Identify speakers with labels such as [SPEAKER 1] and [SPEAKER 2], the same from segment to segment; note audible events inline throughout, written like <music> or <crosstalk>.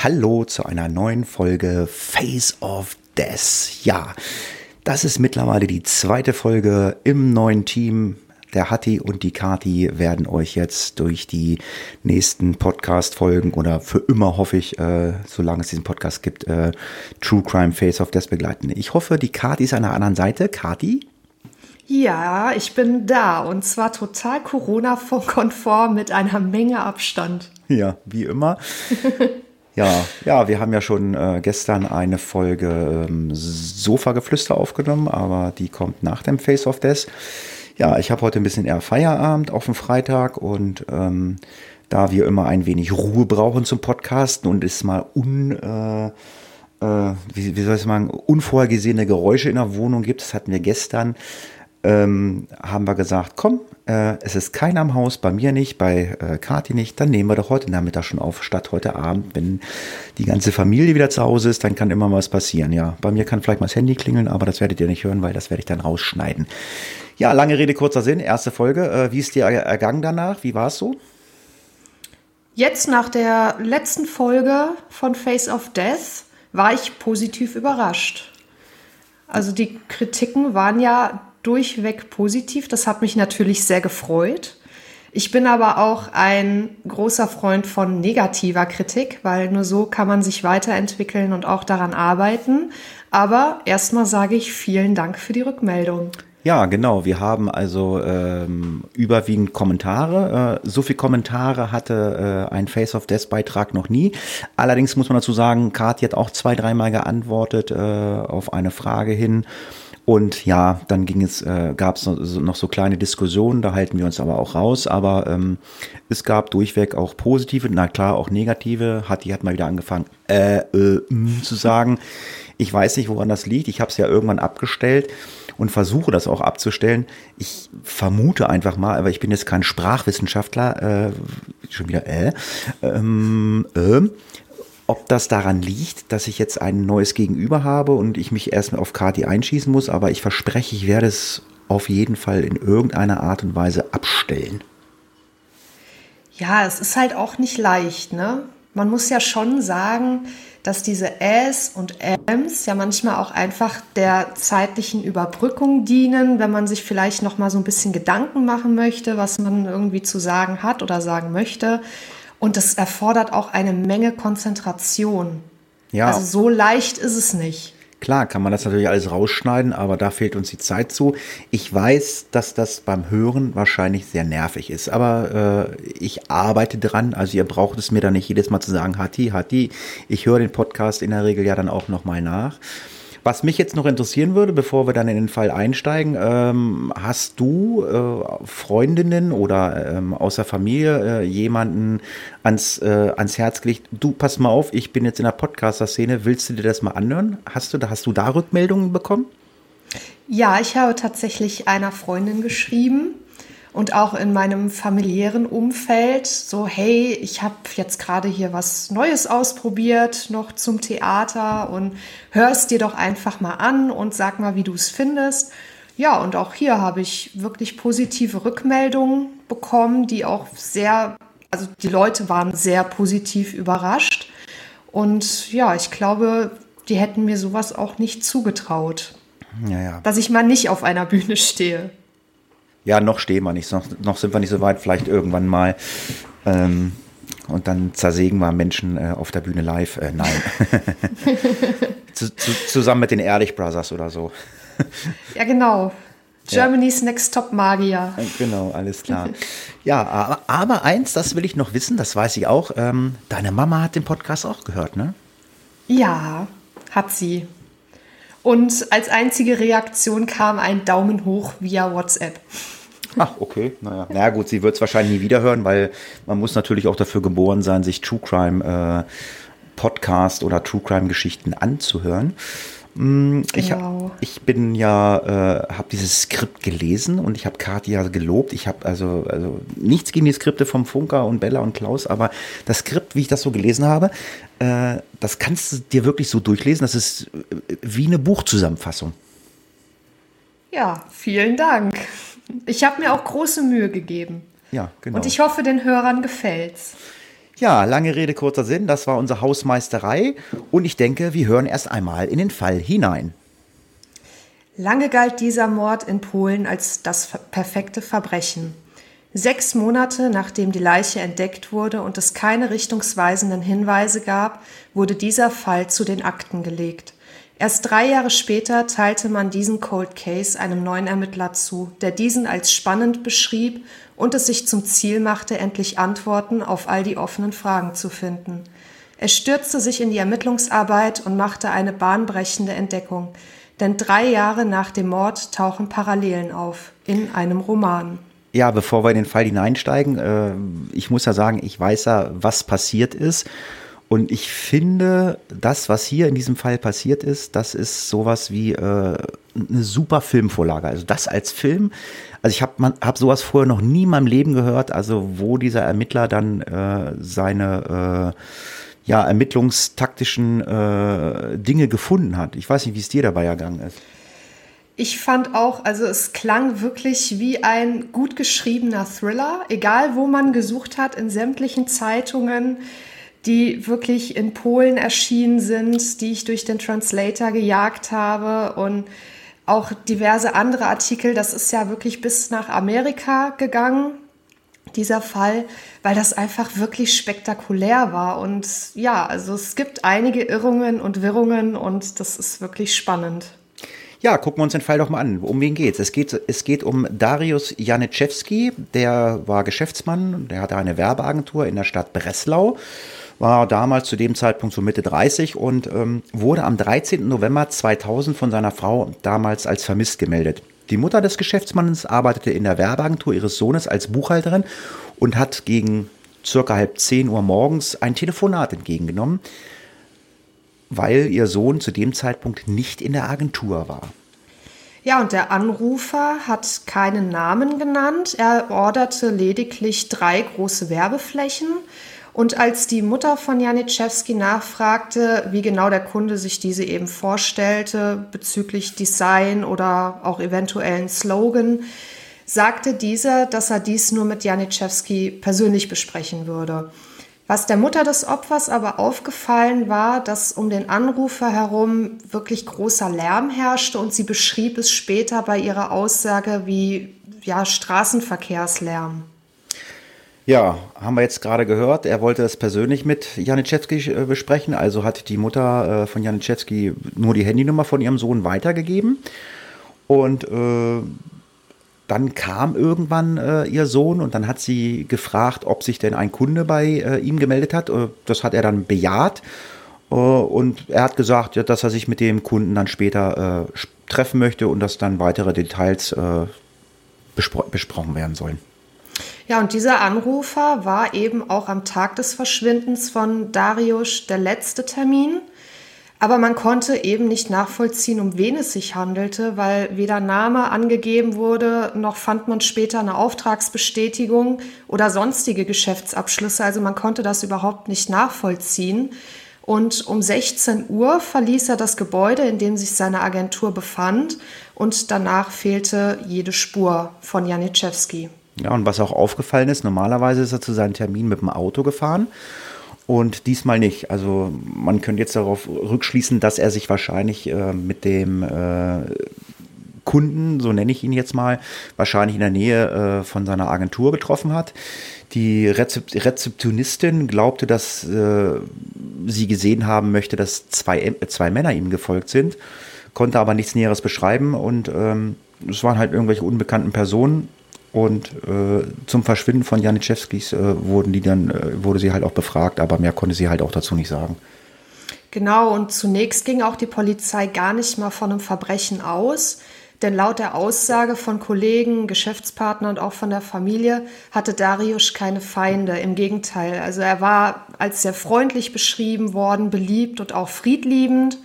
[SPEAKER 1] Hallo zu einer neuen Folge Face of Death. Ja, das ist mittlerweile die zweite Folge im neuen Team. Der Hatti und die Kati werden euch jetzt durch die nächsten Podcast-Folgen oder für immer, hoffe ich, äh, solange es diesen Podcast gibt, äh, True Crime Face of Death begleiten. Ich hoffe, die Kati ist an der anderen Seite. Kati?
[SPEAKER 2] Ja, ich bin da und zwar total Corona-konform mit einer Menge Abstand.
[SPEAKER 1] Ja, wie immer. <laughs> Ja, ja, wir haben ja schon äh, gestern eine Folge ähm, Sofa-Geflüster aufgenommen, aber die kommt nach dem Face of Death. Ja, ich habe heute ein bisschen eher Feierabend auf dem Freitag und ähm, da wir immer ein wenig Ruhe brauchen zum Podcasten und es mal un, äh, äh, wie, wie soll ich sagen, unvorhergesehene Geräusche in der Wohnung gibt, das hatten wir gestern, ähm, haben wir gesagt, komm, äh, es ist keiner am Haus, bei mir nicht, bei äh, Kathi nicht, dann nehmen wir doch heute Nachmittag schon auf, statt heute Abend. Wenn die ganze Familie wieder zu Hause ist, dann kann immer was passieren. Ja, bei mir kann vielleicht mal das Handy klingeln, aber das werdet ihr nicht hören, weil das werde ich dann rausschneiden. Ja, lange Rede, kurzer Sinn, erste Folge. Äh, wie ist dir ergangen danach? Wie war es so?
[SPEAKER 2] Jetzt nach der letzten Folge von Face of Death war ich positiv überrascht. Also die Kritiken waren ja durchweg positiv. Das hat mich natürlich sehr gefreut. Ich bin aber auch ein großer Freund von negativer Kritik, weil nur so kann man sich weiterentwickeln und auch daran arbeiten. Aber erstmal sage ich vielen Dank für die Rückmeldung.
[SPEAKER 1] Ja, genau. Wir haben also ähm, überwiegend Kommentare. Äh, so viele Kommentare hatte äh, ein Face of Death Beitrag noch nie. Allerdings muss man dazu sagen, Kati hat auch zwei, dreimal geantwortet äh, auf eine Frage hin. Und ja, dann ging es, äh, gab es noch, noch, so kleine Diskussionen, da halten wir uns aber auch raus. Aber ähm, es gab durchweg auch positive, na klar, auch negative. Hatti hat mal wieder angefangen äh, äh, mh, zu sagen. Ich weiß nicht, woran das liegt. Ich habe es ja irgendwann abgestellt und versuche das auch abzustellen. Ich vermute einfach mal, aber ich bin jetzt kein Sprachwissenschaftler, äh, schon wieder äh, ähm, äh, ob das daran liegt, dass ich jetzt ein neues Gegenüber habe und ich mich erstmal auf Kati einschießen muss, aber ich verspreche, ich werde es auf jeden Fall in irgendeiner Art und Weise abstellen.
[SPEAKER 2] Ja, es ist halt auch nicht leicht, ne? Man muss ja schon sagen, dass diese Äs und Äms ja manchmal auch einfach der zeitlichen Überbrückung dienen, wenn man sich vielleicht noch mal so ein bisschen Gedanken machen möchte, was man irgendwie zu sagen hat oder sagen möchte. Und das erfordert auch eine Menge Konzentration. Ja. Also so leicht ist es nicht.
[SPEAKER 1] Klar, kann man das natürlich alles rausschneiden, aber da fehlt uns die Zeit zu. Ich weiß, dass das beim Hören wahrscheinlich sehr nervig ist, aber äh, ich arbeite dran. Also ihr braucht es mir dann nicht jedes Mal zu sagen, Hatti, Hatti. Ich höre den Podcast in der Regel ja dann auch nochmal nach. Was mich jetzt noch interessieren würde, bevor wir dann in den Fall einsteigen, ähm, hast du äh, Freundinnen oder ähm, aus der Familie äh, jemanden ans, äh, ans Herz gelegt? Du, pass mal auf, ich bin jetzt in der Podcaster-Szene, willst du dir das mal anhören? Hast du, hast du da Rückmeldungen bekommen?
[SPEAKER 2] Ja, ich habe tatsächlich einer Freundin geschrieben und auch in meinem familiären Umfeld so, hey, ich habe jetzt gerade hier was Neues ausprobiert, noch zum Theater und hörst dir doch einfach mal an und sag mal, wie du es findest. Ja, und auch hier habe ich wirklich positive Rückmeldungen bekommen, die auch sehr, also die Leute waren sehr positiv überrascht. Und ja, ich glaube, die hätten mir sowas auch nicht zugetraut. Ja, ja. Dass ich mal nicht auf einer Bühne stehe.
[SPEAKER 1] Ja, noch stehen wir nicht, noch, noch sind wir nicht so weit, vielleicht irgendwann mal. Ähm, und dann zersägen wir Menschen äh, auf der Bühne live. Äh, nein. <laughs> zu, zu, zusammen mit den Ehrlich Brothers oder so.
[SPEAKER 2] ja, genau. Germany's ja. Next Top Magier.
[SPEAKER 1] Äh, genau, alles klar. ja, aber, aber, eins, das will ich noch wissen, das weiß ich auch. Ähm, deine Mama hat den Podcast auch gehört, ne?
[SPEAKER 2] Ja, hat sie. Und als einzige Reaktion kam ein Daumen hoch via WhatsApp.
[SPEAKER 1] Ach, <laughs> okay. Naja. naja, gut, sie wird es wahrscheinlich nie wieder hören, weil man muss natürlich auch dafür geboren sein, sich True Crime äh, Podcast oder True Crime Geschichten anzuhören. Mm, Ich,
[SPEAKER 2] Genau.
[SPEAKER 1] ich bin ja, äh, habe dieses Skript gelesen und ich habe Kati ja gelobt. Ich habe also, also nichts gegen die Skripte vom Funker und Bella und Klaus, aber das Skript, wie ich das so gelesen habe, äh, das kannst du dir wirklich so durchlesen. Das ist äh, wie eine Buchzusammenfassung.
[SPEAKER 2] Ja, vielen Dank. Ich habe mir auch große Mühe gegeben.
[SPEAKER 1] Ja, genau.
[SPEAKER 2] Und ich hoffe, den Hörern gefällt's.
[SPEAKER 1] Ja, lange Rede, kurzer Sinn. Das war unsere Hausmeisterei. Und ich denke, wir hören erst einmal in den Fall hinein.
[SPEAKER 2] Lange galt dieser Mord in Polen als das perfekte Verbrechen. Sechs Monate nachdem die Leiche entdeckt wurde und es keine richtungsweisenden Hinweise gab, wurde dieser Fall zu den Akten gelegt. Erst drei Jahre später teilte man diesen Cold Case einem neuen Ermittler zu, der diesen als spannend beschrieb und es sich zum Ziel machte, endlich Antworten auf all die offenen Fragen zu finden. Er stürzte sich in die Ermittlungsarbeit und machte eine bahnbrechende Entdeckung. Denn drei Jahre nach dem Mord tauchen Parallelen auf in einem Roman.
[SPEAKER 1] Ja, bevor wir in den Fall hineinsteigen, äh, ich muss ja sagen, ich weiß ja, was passiert ist. Und ich finde, das, was hier in diesem Fall passiert ist, das ist sowas wie äh, eine super Filmvorlage. Also das als Film, also ich habe hab sowas vorher noch nie in meinem Leben gehört, also wo dieser Ermittler dann äh, seine äh, ja, ermittlungstaktischen äh, Dinge gefunden hat. Ich weiß nicht, wie es dir dabei ergangen ist.
[SPEAKER 2] Ich fand auch, also es klang wirklich wie ein gut geschriebener Thriller, egal wo man gesucht hat, in sämtlichen Zeitungen, die wirklich in Polen erschienen sind, die ich durch den Translator gejagt habe und auch diverse andere Artikel. Das ist ja wirklich bis nach Amerika gegangen, dieser Fall, weil das einfach wirklich spektakulär war. Und ja, also es gibt einige Irrungen und Wirrungen und das ist wirklich spannend.
[SPEAKER 1] Ja, gucken wir uns den Fall doch mal an. Um wen geht's? Es geht, es geht um Darius Janiszewski, der war Geschäftsmann, der hatte eine Werbeagentur in der Stadt Breslau, war damals zu dem Zeitpunkt so Mitte 30 und ähm, wurde am 13. November 2000 von seiner Frau damals als vermisst gemeldet. Die Mutter des Geschäftsmannes arbeitete in der Werbeagentur ihres Sohnes als Buchhalterin und hat gegen circa halb 10 Uhr morgens ein Telefonat entgegengenommen weil ihr Sohn zu dem Zeitpunkt nicht in der Agentur war.
[SPEAKER 2] Ja, und der Anrufer hat keinen Namen genannt. Er orderte lediglich drei große Werbeflächen. Und als die Mutter von Janiszewski nachfragte, wie genau der Kunde sich diese eben vorstellte bezüglich Design oder auch eventuellen Slogan, sagte dieser, dass er dies nur mit Janiszewski persönlich besprechen würde. Was der Mutter des Opfers aber aufgefallen war, dass um den Anrufer herum wirklich großer Lärm herrschte und sie beschrieb es später bei ihrer Aussage wie ja, Straßenverkehrslärm.
[SPEAKER 1] Ja, haben wir jetzt gerade gehört. Er wollte das persönlich mit Janiszewski äh, besprechen. Also hat die Mutter äh, von Janiszewski nur die Handynummer von ihrem Sohn weitergegeben. Und äh, dann kam irgendwann äh, ihr Sohn und dann hat sie gefragt, ob sich denn ein Kunde bei äh, ihm gemeldet hat. Äh, das hat er dann bejaht. Und er hat gesagt, ja, dass er sich mit dem Kunden dann später treffen möchte und dass dann weitere Details bespro besprochen werden sollen.
[SPEAKER 2] Ja, und dieser Anrufer war eben auch am Tag des Verschwindens von Darius der letzte Termin. Aber man konnte eben nicht nachvollziehen, um wen es sich handelte, weil weder Name angegeben wurde, noch fand man später eine Auftragsbestätigung oder sonstige Geschäftsabschlüsse. Also man konnte das überhaupt nicht nachvollziehen. Und um 16 Uhr verließ er das Gebäude, in dem sich seine Agentur befand. Und danach fehlte jede Spur von Janiszewski.
[SPEAKER 1] Ja, und was auch aufgefallen ist, normalerweise ist er zu seinem Termin mit dem Auto gefahren und diesmal nicht. Also man könnte jetzt darauf rückschließen, dass er sich wahrscheinlich äh, mit dem äh, Kunden, so nenne ich ihn jetzt mal, wahrscheinlich in der Nähe äh, von seiner Agentur getroffen hat. Die Rezep Rezeptionistin glaubte, dass äh, sie gesehen haben möchte, dass zwei, äh, zwei Männer ihm gefolgt sind, konnte aber nichts Näheres beschreiben und ähm, es waren halt irgendwelche unbekannten Personen und äh, zum Verschwinden von Janiszewskis äh, wurden die dann, äh, wurde sie halt auch befragt, aber mehr konnte sie halt auch dazu nicht sagen.
[SPEAKER 2] Genau, und zunächst ging auch die Polizei gar nicht mal von einem Verbrechen aus, Denn laut der Aussage von Kollegen, Geschäftspartnern und auch von der Familie hatte Darius keine Feinde. Im Gegenteil. Also er war als sehr freundlich beschrieben worden, beliebt und auch friedliebend.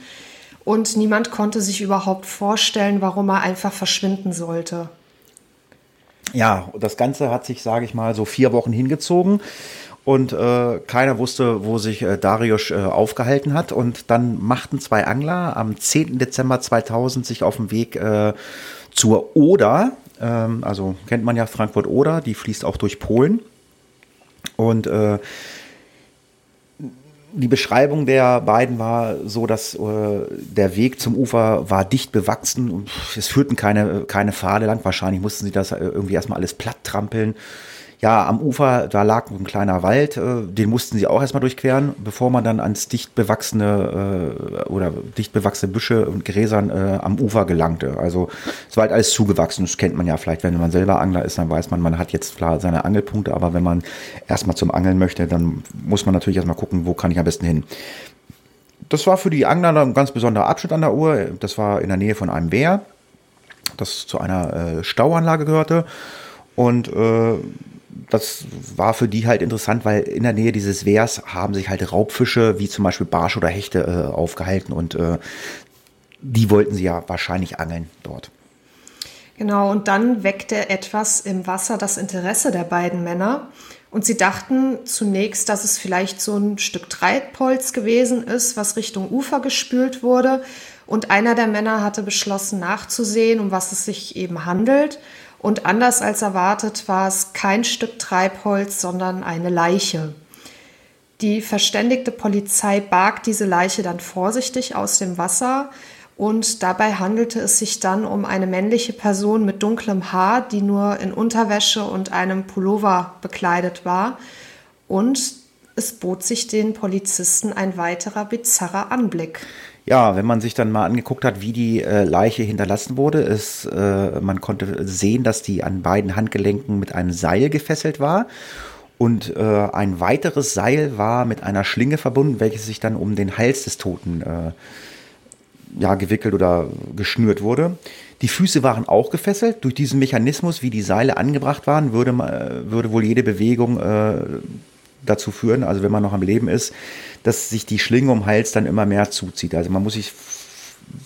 [SPEAKER 2] Und niemand konnte sich überhaupt vorstellen, warum er einfach verschwinden sollte.
[SPEAKER 1] Ja, das Ganze hat sich, sage ich mal, so vier Wochen hingezogen und äh, keiner wusste, wo sich äh, Darius äh, aufgehalten hat. Und dann machten zwei Angler am 10. Dezember 2000 sich auf den Weg äh, zur Oder. Ähm, also kennt man ja Frankfurt-Oder, die fließt auch durch Polen. Und äh, die Beschreibung der beiden war so, dass äh, der Weg zum Ufer war dicht bewachsen und es führten keine, keine Pfade lang. Wahrscheinlich mussten sie das äh, irgendwie erstmal alles platt trampeln ja, am Ufer, da lag ein kleiner Wald, äh, den mussten sie auch erstmal durchqueren, bevor man dann ans dicht bewachsene äh, oder dicht bewachsene Büsche und Gräsern äh, am Ufer gelangte. Also es war halt alles zugewachsen, das kennt man ja vielleicht, wenn man selber Angler ist, dann weiß man, man hat jetzt klar seine Angelpunkte, aber wenn man erstmal zum Angeln möchte, dann muss man natürlich erstmal gucken, wo kann ich am besten hin. Das war für die Angler ein ganz besonderer Abschnitt an der Uhr. Das war in der Nähe von einem Wehr, das zu einer äh, Stauanlage gehörte. Und äh, das war für die halt interessant, weil in der Nähe dieses Wehrs haben sich halt Raubfische wie zum Beispiel Barsch oder Hechte äh, aufgehalten und äh, die wollten sie ja wahrscheinlich angeln dort.
[SPEAKER 2] Genau, und dann weckte etwas im Wasser das Interesse der beiden Männer. Und sie dachten zunächst, dass es vielleicht so ein Stück Treibholz gewesen ist, was Richtung Ufer gespült wurde. Und einer der Männer hatte beschlossen nachzusehen, um was es sich eben handelt. Und anders als erwartet war es kein Stück Treibholz, sondern eine Leiche. Die verständigte Polizei barg diese Leiche dann vorsichtig aus dem Wasser und dabei handelte es sich dann um eine männliche Person mit dunklem Haar, die nur in Unterwäsche und einem Pullover bekleidet war. Und es bot sich den Polizisten ein weiterer bizarrer Anblick.
[SPEAKER 1] Ja, wenn man sich dann mal angeguckt hat, wie die äh, Leiche hinterlassen wurde, ist, äh, man konnte sehen, dass die an beiden Handgelenken mit einem Seil gefesselt war. Und äh, ein weiteres Seil war mit einer Schlinge verbunden, welches sich dann um den Hals des Toten äh, ja, gewickelt oder geschnürt wurde. Die Füße waren auch gefesselt. Durch diesen Mechanismus, wie die Seile angebracht waren, würde, äh, würde wohl jede Bewegung äh, dazu führen, also wenn man noch am Leben ist, dass sich die Schlinge um den Hals dann immer mehr zuzieht. Also man muss sich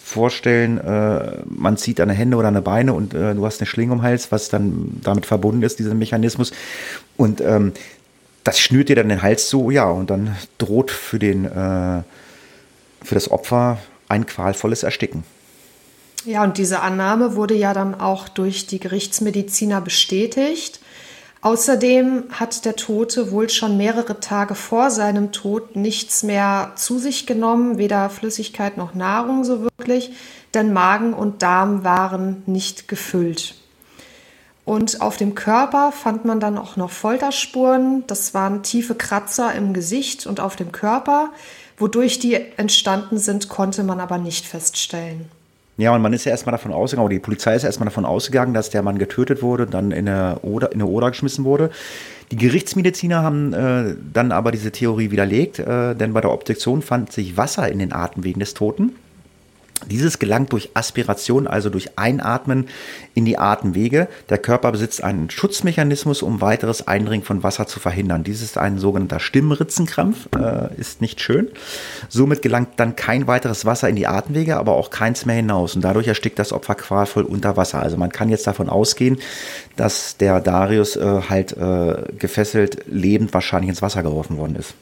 [SPEAKER 1] vorstellen, äh, man zieht eine Hände oder eine Beine und äh, du hast eine Schlinge um den Hals, was dann damit verbunden ist, dieser Mechanismus. Und ähm, das schnürt dir dann den Hals zu, ja, und dann droht für den äh, für das Opfer ein qualvolles Ersticken.
[SPEAKER 2] Ja, und diese Annahme wurde ja dann auch durch die Gerichtsmediziner bestätigt. Außerdem hat der Tote wohl schon mehrere Tage vor seinem Tod nichts mehr zu sich genommen, weder Flüssigkeit noch Nahrung so wirklich, denn Magen und Darm waren nicht gefüllt. Und auf dem Körper fand man dann auch noch Folterspuren. Das waren tiefe Kratzer im Gesicht und auf dem Körper. Wodurch die entstanden sind, konnte man aber nicht feststellen.
[SPEAKER 1] Ja, und man ist ja erstmal davon ausgegangen, oder die Polizei ist erstmal davon ausgegangen, dass der Mann getötet wurde und dann in eine Oder, in eine Oder geschmissen wurde. Die Gerichtsmediziner haben äh, dann aber diese Theorie widerlegt, äh, denn bei der Obduktion fand sich Wasser in den Atemwegen des Toten. Dieses gelangt durch Aspiration, also durch Einatmen in die Atemwege. Der Körper besitzt einen Schutzmechanismus, um weiteres Eindringen von Wasser zu verhindern. Dies ist ein sogenannter Stimmritzenkrampf, äh, ist nicht schön. Somit gelangt dann kein weiteres Wasser in die Atemwege, aber auch keins mehr hinaus. Und dadurch erstickt das Opfer qualvoll unter Wasser. Also man kann jetzt davon ausgehen, dass der Darius äh, halt äh, gefesselt lebend wahrscheinlich ins Wasser geworfen worden ist.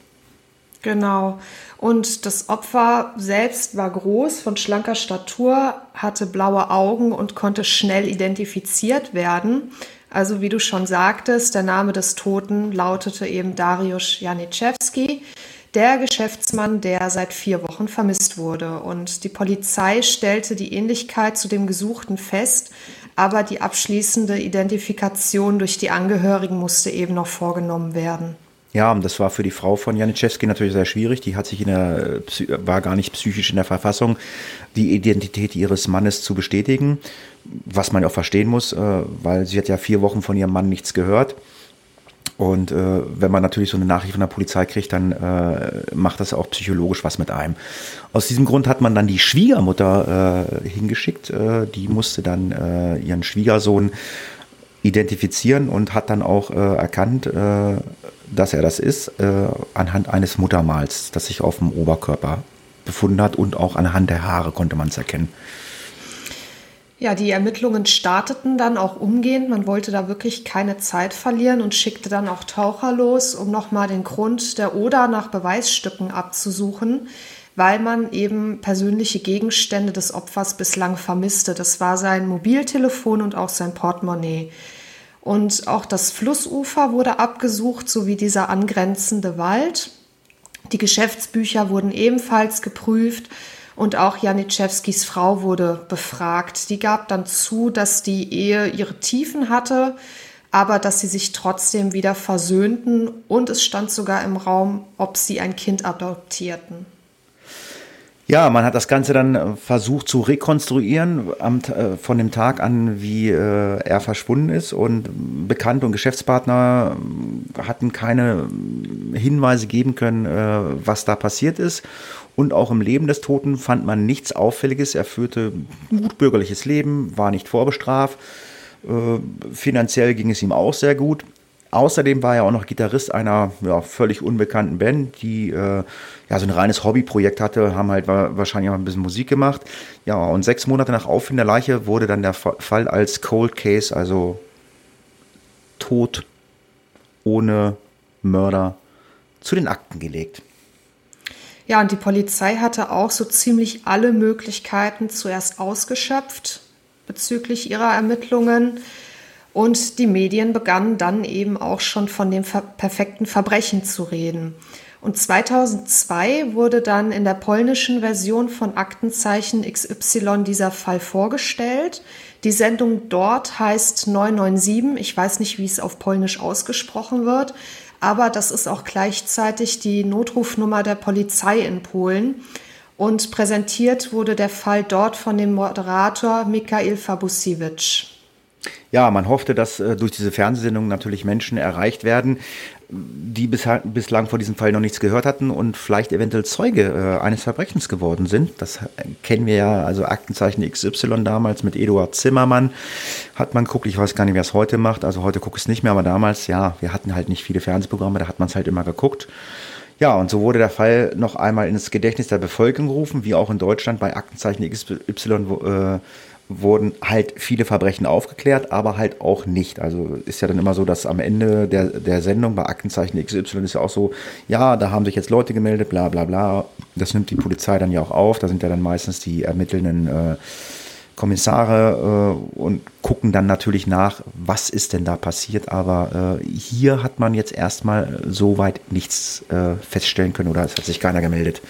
[SPEAKER 2] Genau. Und das Opfer selbst war groß, von schlanker Statur, hatte blaue Augen und konnte schnell identifiziert werden. Also wie du schon sagtest, der Name des Toten lautete eben Dariusz Janiszewski, der Geschäftsmann, der seit vier Wochen vermisst wurde. Und die Polizei stellte die Ähnlichkeit zu dem Gesuchten fest, aber die abschließende Identifikation durch die Angehörigen musste eben noch vorgenommen werden.
[SPEAKER 1] Ja, das war für die Frau von Janiszewski natürlich sehr schwierig. Die hat sich in der, war gar nicht psychisch in der Verfassung, die Identität ihres Mannes zu bestätigen, was man auch verstehen muss, äh, weil sie hat ja vier Wochen von ihrem Mann nichts gehört. Und äh, wenn man natürlich so eine Nachricht von der Polizei kriegt, dann äh, macht das auch psychologisch was mit einem. Aus diesem Grund hat man dann die Schwiegermutter äh, hingeschickt. Äh, die musste dann äh, ihren Schwiegersohn identifizieren und hat dann auch äh, erkannt, äh, dass er das ist, äh, anhand eines Muttermals, das sich auf dem Oberkörper befunden hat und auch anhand der Haare konnte man es erkennen.
[SPEAKER 2] Ja, die Ermittlungen starteten dann auch umgehend. Man wollte da wirklich keine Zeit verlieren und schickte dann auch Taucher los, um nochmal den Grund der Oder nach Beweisstücken abzusuchen, weil man eben persönliche Gegenstände des Opfers bislang vermisste. Das war sein Mobiltelefon und auch sein Portemonnaie. Und auch das Flussufer wurde abgesucht, sowie dieser angrenzende Wald. Die Geschäftsbücher wurden ebenfalls geprüft und auch Janiszewskis Frau wurde befragt. Die gab dann zu, dass die Ehe ihre Tiefen hatte, aber dass sie sich trotzdem wieder versöhnten und es stand sogar im Raum, ob sie ein Kind adoptierten.
[SPEAKER 1] Ja, man hat das Ganze dann äh, versucht zu rekonstruieren am, äh, von dem Tag an, wie äh, er verschwunden ist. Und Bekannte und Geschäftspartner äh, hatten keine Hinweise geben können, äh, was da passiert ist. Und auch im Leben des Toten fand man nichts Auffälliges. Er führte ein gut bürgerliches Leben, war nicht vorbestraft. Äh, finanziell ging es ihm auch sehr gut. Außerdem war er auch noch Gitarrist einer ja, völlig unbekannten Band, die äh, ja so ein reines Hobbyprojekt hatte, haben halt wahrscheinlich auch ein bisschen Musik gemacht. Ja, und sechs Monate nach Auffinden der Leiche wurde dann der Fall als Cold Case, also Tod ohne Mörder, zu den Akten gelegt.
[SPEAKER 2] Ja, und die Polizei hatte auch so ziemlich alle Möglichkeiten zuerst ausgeschöpft bezüglich ihrer Ermittlungen. Und die Medien begannen dann eben auch schon von dem perfekten Verbrechen zu reden. Und 2002 wurde dann in der polnischen Version von Aktenzeichen XY dieser Fall vorgestellt. Die Sendung dort heißt 997. Ich weiß nicht, wie es auf Polnisch ausgesprochen wird, aber das ist auch gleichzeitig die Notrufnummer der Polizei in Polen. Und präsentiert wurde der Fall dort von dem Moderator Mikhail Fabusiewicz.
[SPEAKER 1] Ja, man hoffte, dass äh, durch diese Fernsehsendung natürlich Menschen erreicht werden, die bisher, bislang vor diesem Fall noch nichts gehört hatten und vielleicht eventuell Zeuge äh, eines Verbrechens geworden sind. Das kennen wir ja, also Aktenzeichen XY damals mit Eduard Zimmermann hat man geguckt. Ich weiß gar nicht, wer es heute macht. Also heute gucke ich es nicht mehr, aber damals, ja, wir hatten halt nicht viele Fernsehprogramme, da hat man es halt immer geguckt. Ja, und so wurde der Fall noch einmal ins Gedächtnis der Bevölkerung gerufen, wie auch in Deutschland bei Aktenzeichen XY, äh, wurden halt viele Verbrechen aufgeklärt, aber halt auch nicht. Also ist ja dann immer so, dass am Ende der, der Sendung bei Aktenzeichen XY ist ja auch so, ja, da haben sich jetzt Leute gemeldet, bla bla bla. Das nimmt die Polizei dann ja auch auf. Da sind ja dann meistens die ermittelnden äh, Kommissare äh, und gucken dann natürlich nach, was ist denn da passiert. Aber äh, hier hat man jetzt erstmal soweit nichts äh, feststellen können oder es hat sich keiner gemeldet.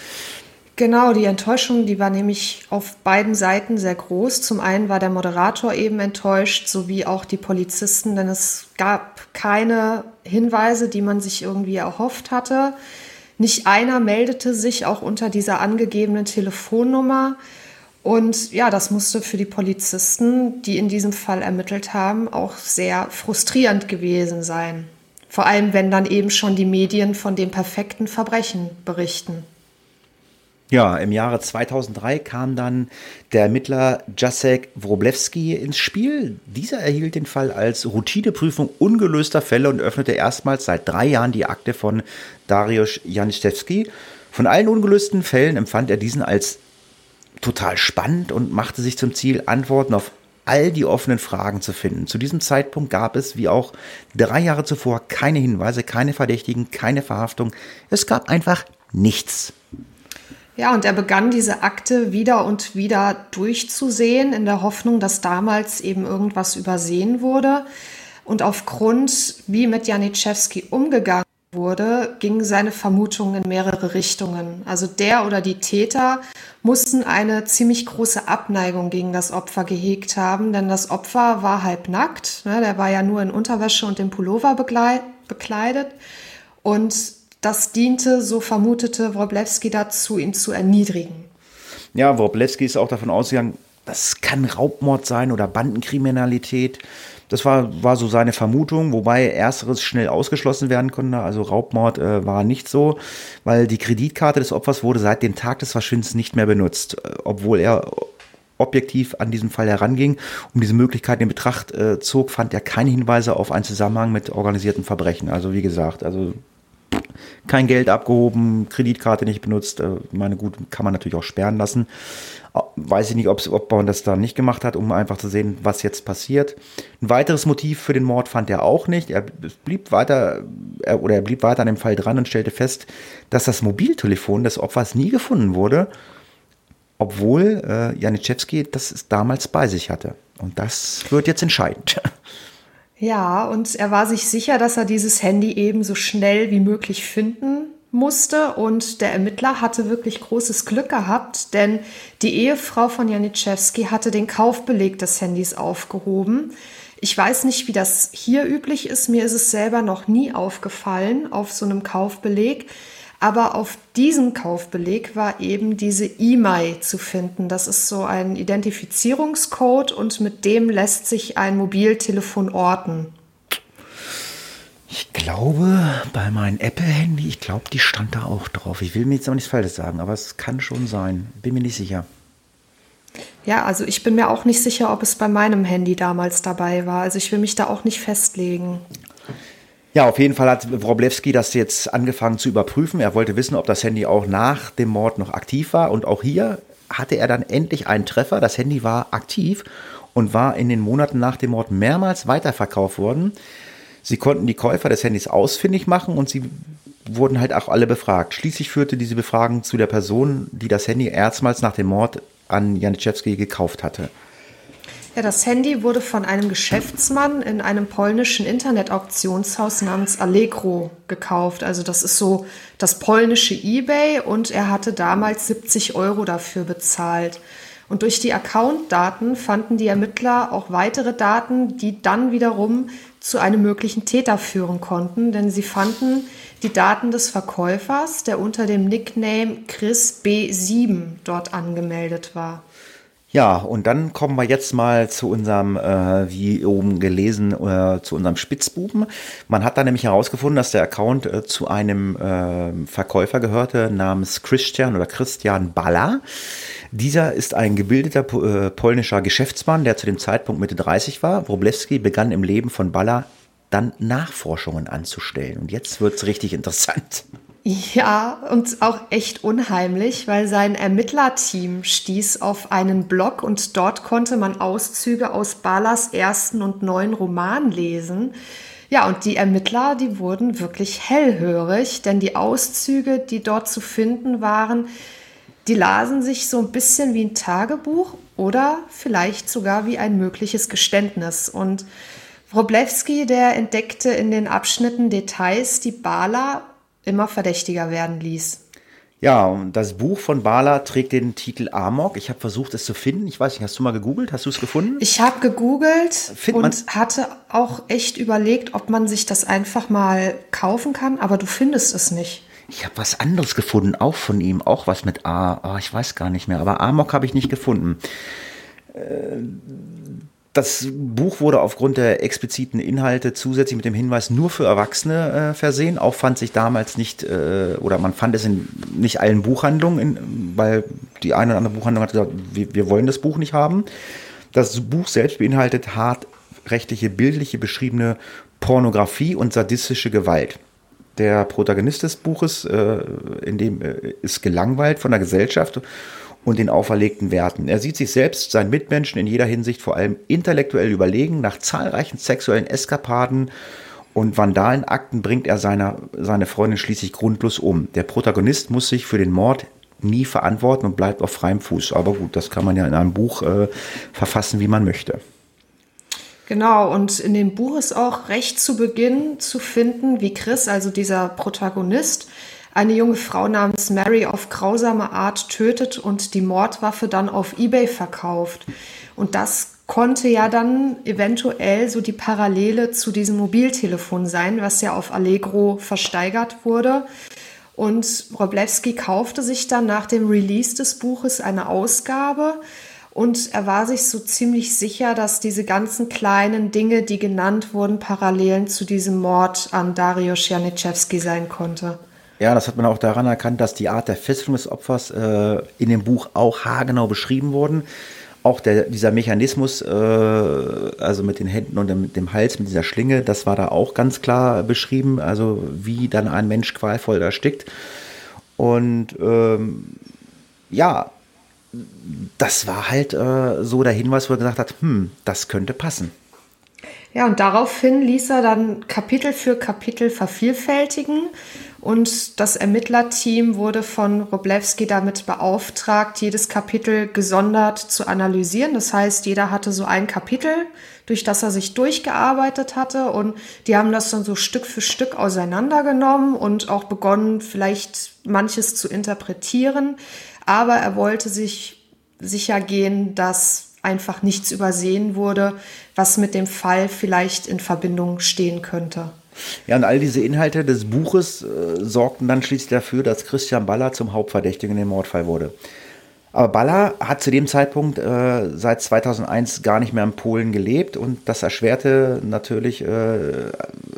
[SPEAKER 2] Genau, die Enttäuschung, die war nämlich auf beiden Seiten sehr groß. Zum einen war der Moderator eben enttäuscht, sowie auch die Polizisten, denn es gab keine Hinweise, die man sich irgendwie erhofft hatte. Nicht einer meldete sich auch unter dieser angegebenen Telefonnummer. Und ja, das musste für die Polizisten, die in diesem Fall ermittelt haben, auch sehr frustrierend gewesen sein. Vor allem, wenn dann eben schon die Medien von dem perfekten Verbrechen berichten.
[SPEAKER 1] Ja, im Jahre 2003 kam dann der Ermittler Jacek Wroblewski ins Spiel. Dieser erhielt den Fall als Routineprüfung ungelöster Fälle und öffnete erstmals seit drei Jahren die Akte von Dariusz Janiszewski. Von allen ungelösten Fällen empfand er diesen als total spannend und machte sich zum Ziel, Antworten auf all die offenen Fragen zu finden. Zu diesem Zeitpunkt gab es, wie auch drei Jahre zuvor, keine Hinweise, keine Verdächtigen, keine Verhaftung. Es gab einfach nichts.
[SPEAKER 2] Ja, und er begann diese Akte wieder und wieder durchzusehen, in der Hoffnung, dass damals eben irgendwas übersehen wurde. Und aufgrund, wie mit Janiszewski umgegangen wurde, gingen seine Vermutungen in mehrere Richtungen. Also der oder die Täter mussten eine ziemlich große Abneigung gegen das Opfer gehegt haben, denn das Opfer war halb nackt. Ne? Der war ja nur in Unterwäsche und im Pullover bekleidet. Und das diente, so vermutete Wroblewski dazu, ihn zu erniedrigen.
[SPEAKER 1] Ja, Wroblewski ist auch davon ausgegangen, das kann Raubmord sein oder Bandenkriminalität. Das war, war so seine Vermutung, wobei ersteres schnell ausgeschlossen werden konnte. Also Raubmord äh, war nicht so, weil die Kreditkarte des Opfers wurde seit dem Tag des Verschwindens nicht mehr benutzt, äh, obwohl er objektiv an diesen Fall heranging und diese Möglichkeit in Betracht äh, zog, fand er keine Hinweise auf einen Zusammenhang mit organisierten Verbrechen. Also wie gesagt, also kein Geld abgehoben, Kreditkarte nicht benutzt. Äh, meine gut, kann man natürlich auch sperren lassen. Äh, weiß ich nicht, ob man das da nicht gemacht hat, um einfach zu sehen, was jetzt passiert. Ein weiteres Motiv für den Mord fand er auch nicht. Er blieb weiter er, oder er blieb weiter an dem Fall dran und stellte fest, dass das Mobiltelefon des Opfers nie gefunden wurde, obwohl äh, Janiszewski das damals bei sich hatte. Und das wird jetzt entscheidend.
[SPEAKER 2] Ja, und er war sich sicher, dass er dieses Handy eben so schnell wie möglich finden musste. Und der Ermittler hatte wirklich großes Glück gehabt, denn die Ehefrau von Janiszewski hatte den Kaufbeleg des Handys aufgehoben. Ich weiß nicht, wie das hier üblich ist. Mir ist es selber noch nie aufgefallen auf so einem Kaufbeleg. Aber auf diesem Kaufbeleg war eben diese E-Mail zu finden. Das ist so ein Identifizierungscode und mit dem lässt sich ein Mobiltelefon orten.
[SPEAKER 1] Ich glaube, bei meinem Apple-Handy, ich glaube, die stand da auch drauf. Ich will mir jetzt aber nichts Falsches sagen, aber es kann schon sein. Bin mir nicht sicher.
[SPEAKER 2] Ja, also ich bin mir auch nicht sicher, ob es bei meinem Handy damals dabei war. Also ich will mich da auch nicht festlegen.
[SPEAKER 1] Ja, auf jeden Fall hat Wroblewski das jetzt angefangen zu überprüfen. Er wollte wissen, ob das Handy auch nach dem Mord noch aktiv war. Und auch hier hatte er dann endlich einen Treffer. Das Handy war aktiv und war in den Monaten nach dem Mord mehrmals weiterverkauft worden. Sie konnten die Käufer des Handys ausfindig machen und sie wurden halt auch alle befragt. Schließlich führte diese Befragung zu der Person, die das Handy erstmals nach dem Mord an Janiszewski gekauft hatte.
[SPEAKER 2] Ja, das Handy wurde von einem Geschäftsmann in einem polnischen Internetauktionshaus namens Allegro gekauft. Also das ist so das polnische eBay und er hatte damals 70 Euro dafür bezahlt. Und durch die Accountdaten fanden die Ermittler auch weitere Daten, die dann wiederum zu einem möglichen Täter führen konnten, denn sie fanden die Daten des Verkäufers, der unter dem Nickname Chris B7 dort angemeldet war.
[SPEAKER 1] Ja, und dann kommen wir jetzt mal zu unserem, äh, wie oben gelesen, äh, zu unserem Spitzbuben. Man hat da nämlich herausgefunden, dass der Account äh, zu einem äh, Verkäufer gehörte namens Christian oder Christian Baller. Dieser ist ein gebildeter äh, polnischer Geschäftsmann, der zu dem Zeitpunkt Mitte 30 war. Wroblewski begann im Leben von Baller dann Nachforschungen anzustellen. Und jetzt wird's richtig interessant.
[SPEAKER 2] Ja, und auch echt unheimlich, weil sein Ermittlerteam stieß auf einen Blog und dort konnte man Auszüge aus Balas ersten und neuen Roman lesen. Ja, und die Ermittler, die wurden wirklich hellhörig, denn die Auszüge, die dort zu finden waren, die lasen sich so ein bisschen wie ein Tagebuch oder vielleicht sogar wie ein mögliches Geständnis. Und Wroblewski, der entdeckte in den Abschnitten Details, die Bala immer verdächtiger werden ließ.
[SPEAKER 1] Ja, und das Buch von Bala trägt den Titel Amok. Ich habe versucht, es zu finden. Ich weiß nicht, hast du mal gegoogelt? Hast du es gefunden?
[SPEAKER 2] Ich habe gegoogelt Find und hatte auch echt überlegt, ob man sich das einfach mal kaufen kann, aber du findest es nicht.
[SPEAKER 1] Ich habe was anderes gefunden, auch von ihm, auch was mit A. Oh, ich weiß gar nicht mehr, aber Amok habe ich nicht gefunden. Äh, das Buch wurde aufgrund der expliziten Inhalte zusätzlich mit dem Hinweis nur für Erwachsene äh, versehen. Auch fand sich damals nicht, äh, oder man fand es in nicht allen Buchhandlungen, in, weil die eine oder andere Buchhandlung hat gesagt, wir, wir wollen das Buch nicht haben. Das Buch selbst beinhaltet hartrechtliche, bildliche beschriebene Pornografie und sadistische Gewalt. Der Protagonist des Buches, äh, in dem äh, ist gelangweilt von der Gesellschaft und den auferlegten Werten. Er sieht sich selbst, seinen Mitmenschen in jeder Hinsicht vor allem intellektuell überlegen. Nach zahlreichen sexuellen Eskapaden und vandalen Akten bringt er seine, seine Freundin schließlich grundlos um. Der Protagonist muss sich für den Mord nie verantworten und bleibt auf freiem Fuß. Aber gut, das kann man ja in einem Buch äh, verfassen, wie man möchte.
[SPEAKER 2] Genau, und in dem Buch ist auch recht zu Beginn zu finden, wie Chris, also dieser Protagonist, eine junge Frau namens Mary auf grausame Art tötet und die Mordwaffe dann auf eBay verkauft. Und das konnte ja dann eventuell so die Parallele zu diesem Mobiltelefon sein, was ja auf Allegro versteigert wurde. Und Roblewski kaufte sich dann nach dem Release des Buches eine Ausgabe Und er war sich so ziemlich sicher, dass diese ganzen kleinen Dinge, die genannt wurden, Parallelen zu diesem Mord an Dario Czernichewski sein konnte.
[SPEAKER 1] Ja, das hat man auch daran erkannt, dass die Art der Fesselung des Opfers äh, in dem Buch auch haargenau beschrieben wurden. Auch der, dieser Mechanismus, äh, also mit den Händen und mit dem Hals, mit dieser Schlinge, das war da auch ganz klar beschrieben, also wie dann ein Mensch qualvoll erstickt. Und ähm, ja, das war halt äh, so der Hinweis, wo er gesagt hat, hm, das könnte passen.
[SPEAKER 2] Ja, und daraufhin ließ er dann Kapitel für Kapitel vervielfältigen und das Ermittlerteam wurde von Roblewski damit beauftragt, jedes Kapitel gesondert zu analysieren. Das heißt, jeder hatte so ein Kapitel, durch das er sich durchgearbeitet hatte und die haben das dann so Stück für Stück auseinandergenommen und auch begonnen, vielleicht manches zu interpretieren. Aber er wollte sich sicher gehen, dass einfach nichts übersehen wurde, was mit dem Fall vielleicht in Verbindung stehen könnte.
[SPEAKER 1] Ja, und all diese Inhalte des Buches äh, sorgten dann schließlich dafür, dass Christian Baller zum Hauptverdächtigen in dem Mordfall wurde. Aber Baller hat zu dem Zeitpunkt äh, seit 2001 gar nicht mehr in Polen gelebt und das erschwerte natürlich äh,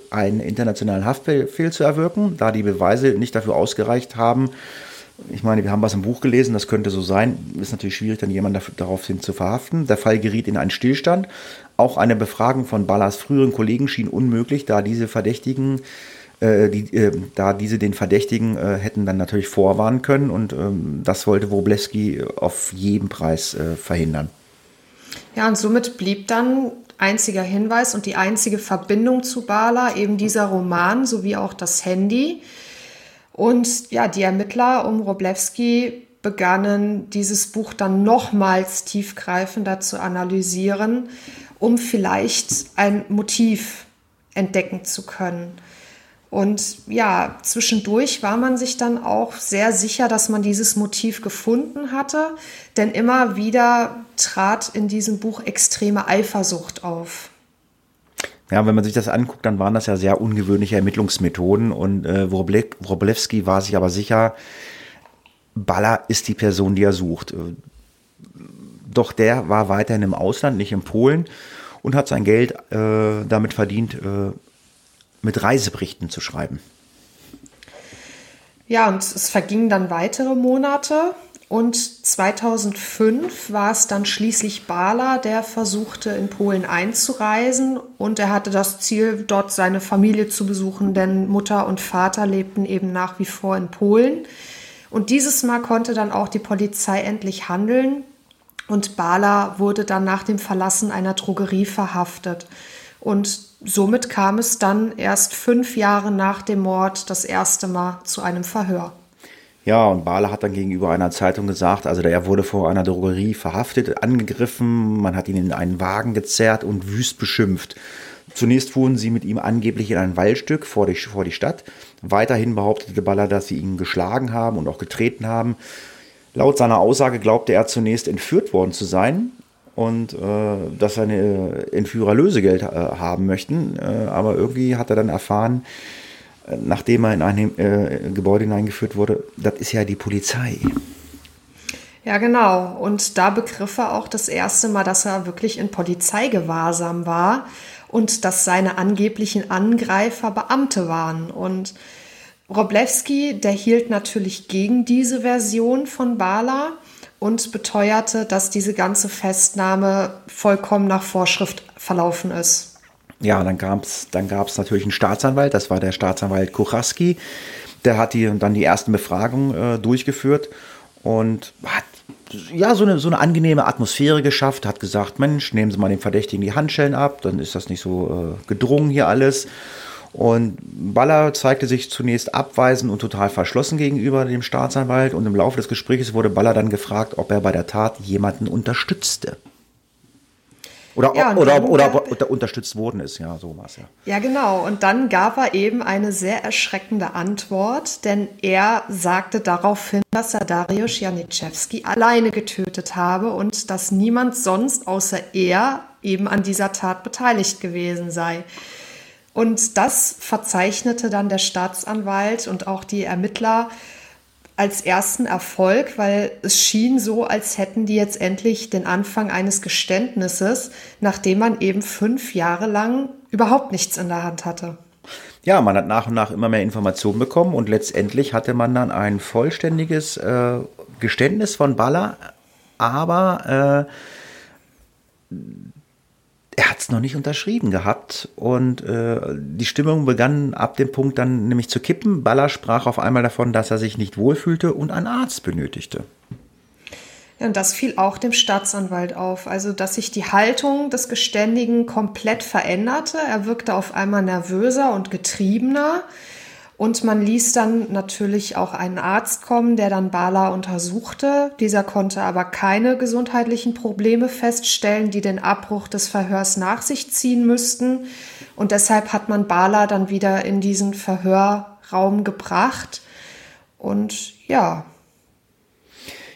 [SPEAKER 1] einen internationalen Haftbefehl zu erwirken, da die Beweise nicht dafür ausgereicht haben, ich meine, wir haben was im Buch gelesen, das könnte so sein. Ist natürlich schwierig, dann jemanden daraufhin zu verhaften. Der Fall geriet in einen Stillstand. Auch eine Befragung von Ballas früheren Kollegen schien unmöglich, da diese Verdächtigen, äh, die, äh, da diese den Verdächtigen äh, hätten dann natürlich vorwarnen können und ähm, das wollte Wobleski auf jeden Preis äh, verhindern.
[SPEAKER 2] Ja, und somit blieb dann einziger Hinweis und die einzige Verbindung zu Bala eben dieser Roman sowie auch das Handy. Und ja, die Ermittler um Roblewski begannen dieses Buch dann nochmals tiefgreifender zu analysieren, um vielleicht ein Motiv entdecken zu können. Und ja, zwischendurch war man sich dann auch sehr sicher, dass man dieses Motiv gefunden hatte, denn immer wieder trat in diesem Buch extreme Eifersucht auf.
[SPEAKER 1] Ja, wenn man sich das anguckt, dann waren das ja sehr ungewöhnliche Ermittlungsmethoden und äh, Wroblewski war sich aber sicher, Baller ist die Person, die er sucht. Doch der war weiterhin im Ausland, nicht in Polen und hat sein Geld äh, damit verdient, äh, mit Reiseberichten zu schreiben.
[SPEAKER 2] Ja, und es vergingen dann weitere Monate und 2005 war es dann schließlich Bala, der versuchte in Polen einzureisen und er hatte das Ziel, dort seine Familie zu besuchen, denn Mutter und Vater lebten eben nach wie vor in Polen. Und dieses Mal konnte dann auch die Polizei endlich handeln und Bala wurde dann nach dem Verlassen einer Drogerie verhaftet. Und somit kam es dann erst fünf Jahre nach dem Mord das erste Mal zu einem Verhör.
[SPEAKER 1] Ja, und Bale hat dann gegenüber einer Zeitung gesagt, also er wurde vor einer Drogerie verhaftet, angegriffen, man hat ihn in einen Wagen gezerrt und wüst beschimpft. Zunächst fuhren sie mit ihm angeblich in ein Waldstück vor die, vor die Stadt. Weiterhin behauptete Baller, dass sie ihn geschlagen haben und auch getreten haben. Laut seiner Aussage glaubte er zunächst entführt worden zu sein und äh, dass seine Entführer Lösegeld äh, haben möchten. Äh, aber irgendwie hat er dann erfahren, nachdem er in ein äh, Gebäude hineingeführt wurde, das ist ja die Polizei.
[SPEAKER 2] Ja, genau. Und da begriff er auch das erste Mal, dass er wirklich in Polizeigewahrsam war und dass seine angeblichen Angreifer Beamte waren. Und Roblewski, der hielt natürlich gegen diese Version von Bala und beteuerte, dass diese ganze Festnahme vollkommen nach Vorschrift verlaufen ist.
[SPEAKER 1] Ja, dann gab es dann gab's natürlich einen Staatsanwalt, das war der Staatsanwalt Kuchaski. Der hat die, dann die ersten Befragungen äh, durchgeführt und hat ja so eine, so eine angenehme Atmosphäre geschafft, hat gesagt, Mensch, nehmen Sie mal den Verdächtigen die Handschellen ab, dann ist das nicht so äh, gedrungen hier alles. Und Baller zeigte sich zunächst abweisend und total verschlossen gegenüber dem Staatsanwalt und im Laufe des Gesprächs wurde Baller dann gefragt, ob er bei der Tat jemanden unterstützte. Oder, ja, oder, oder, oder, unterstützt worden ist, ja, so war es ja.
[SPEAKER 2] Ja, genau. Und dann gab er eben eine sehr erschreckende Antwort, denn er sagte daraufhin, dass er Dariusz Janiczewski alleine getötet habe und dass niemand sonst außer er eben an dieser Tat beteiligt gewesen sei. Und das verzeichnete dann der Staatsanwalt und auch die Ermittler als ersten Erfolg, weil es schien so, als hätten die jetzt endlich den Anfang eines Geständnisses, nachdem man eben fünf Jahre lang überhaupt nichts in der Hand hatte.
[SPEAKER 1] Ja, man hat nach und nach immer mehr Informationen bekommen und letztendlich hatte man dann ein vollständiges äh, Geständnis von Baller, aber äh, er hat es noch nicht unterschrieben gehabt und äh, die Stimmung begann ab dem Punkt dann nämlich zu kippen. Baller sprach auf einmal davon, dass er sich nicht wohlfühlte und einen Arzt benötigte.
[SPEAKER 2] Ja, und das fiel auch dem Staatsanwalt auf. Also, dass sich die Haltung des Geständigen komplett veränderte. Er wirkte auf einmal nervöser und getriebener. Und man ließ dann natürlich auch einen Arzt kommen, der dann Bala untersuchte. Dieser konnte aber keine gesundheitlichen Probleme feststellen, die den Abbruch des Verhörs nach sich ziehen müssten. Und deshalb hat man Bala dann wieder in diesen Verhörraum gebracht. Und ja,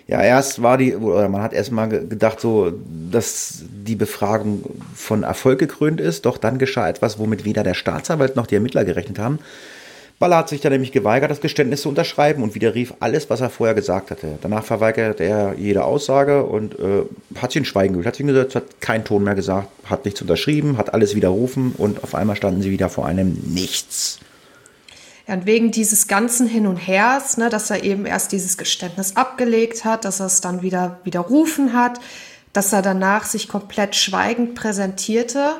[SPEAKER 1] ja, erst war die, oder man hat erst mal gedacht, so, dass die Befragung von Erfolg gekrönt ist, doch dann geschah etwas, womit weder der Staatsanwalt noch die Ermittler gerechnet haben. Baller hat sich dann nämlich geweigert, das Geständnis zu unterschreiben und widerrief alles, was er vorher gesagt hatte. Danach verweigerte er jede Aussage und äh, hat sich in Schweigen gehüllt, hat sich gesagt, hat keinen Ton mehr gesagt, hat nichts unterschrieben, hat alles widerrufen und auf einmal standen sie wieder vor einem Nichts.
[SPEAKER 2] Ja, und wegen dieses ganzen Hin und Hers, ne, dass er eben erst dieses Geständnis abgelegt hat, dass er es dann wieder widerrufen hat, dass er danach sich komplett schweigend präsentierte,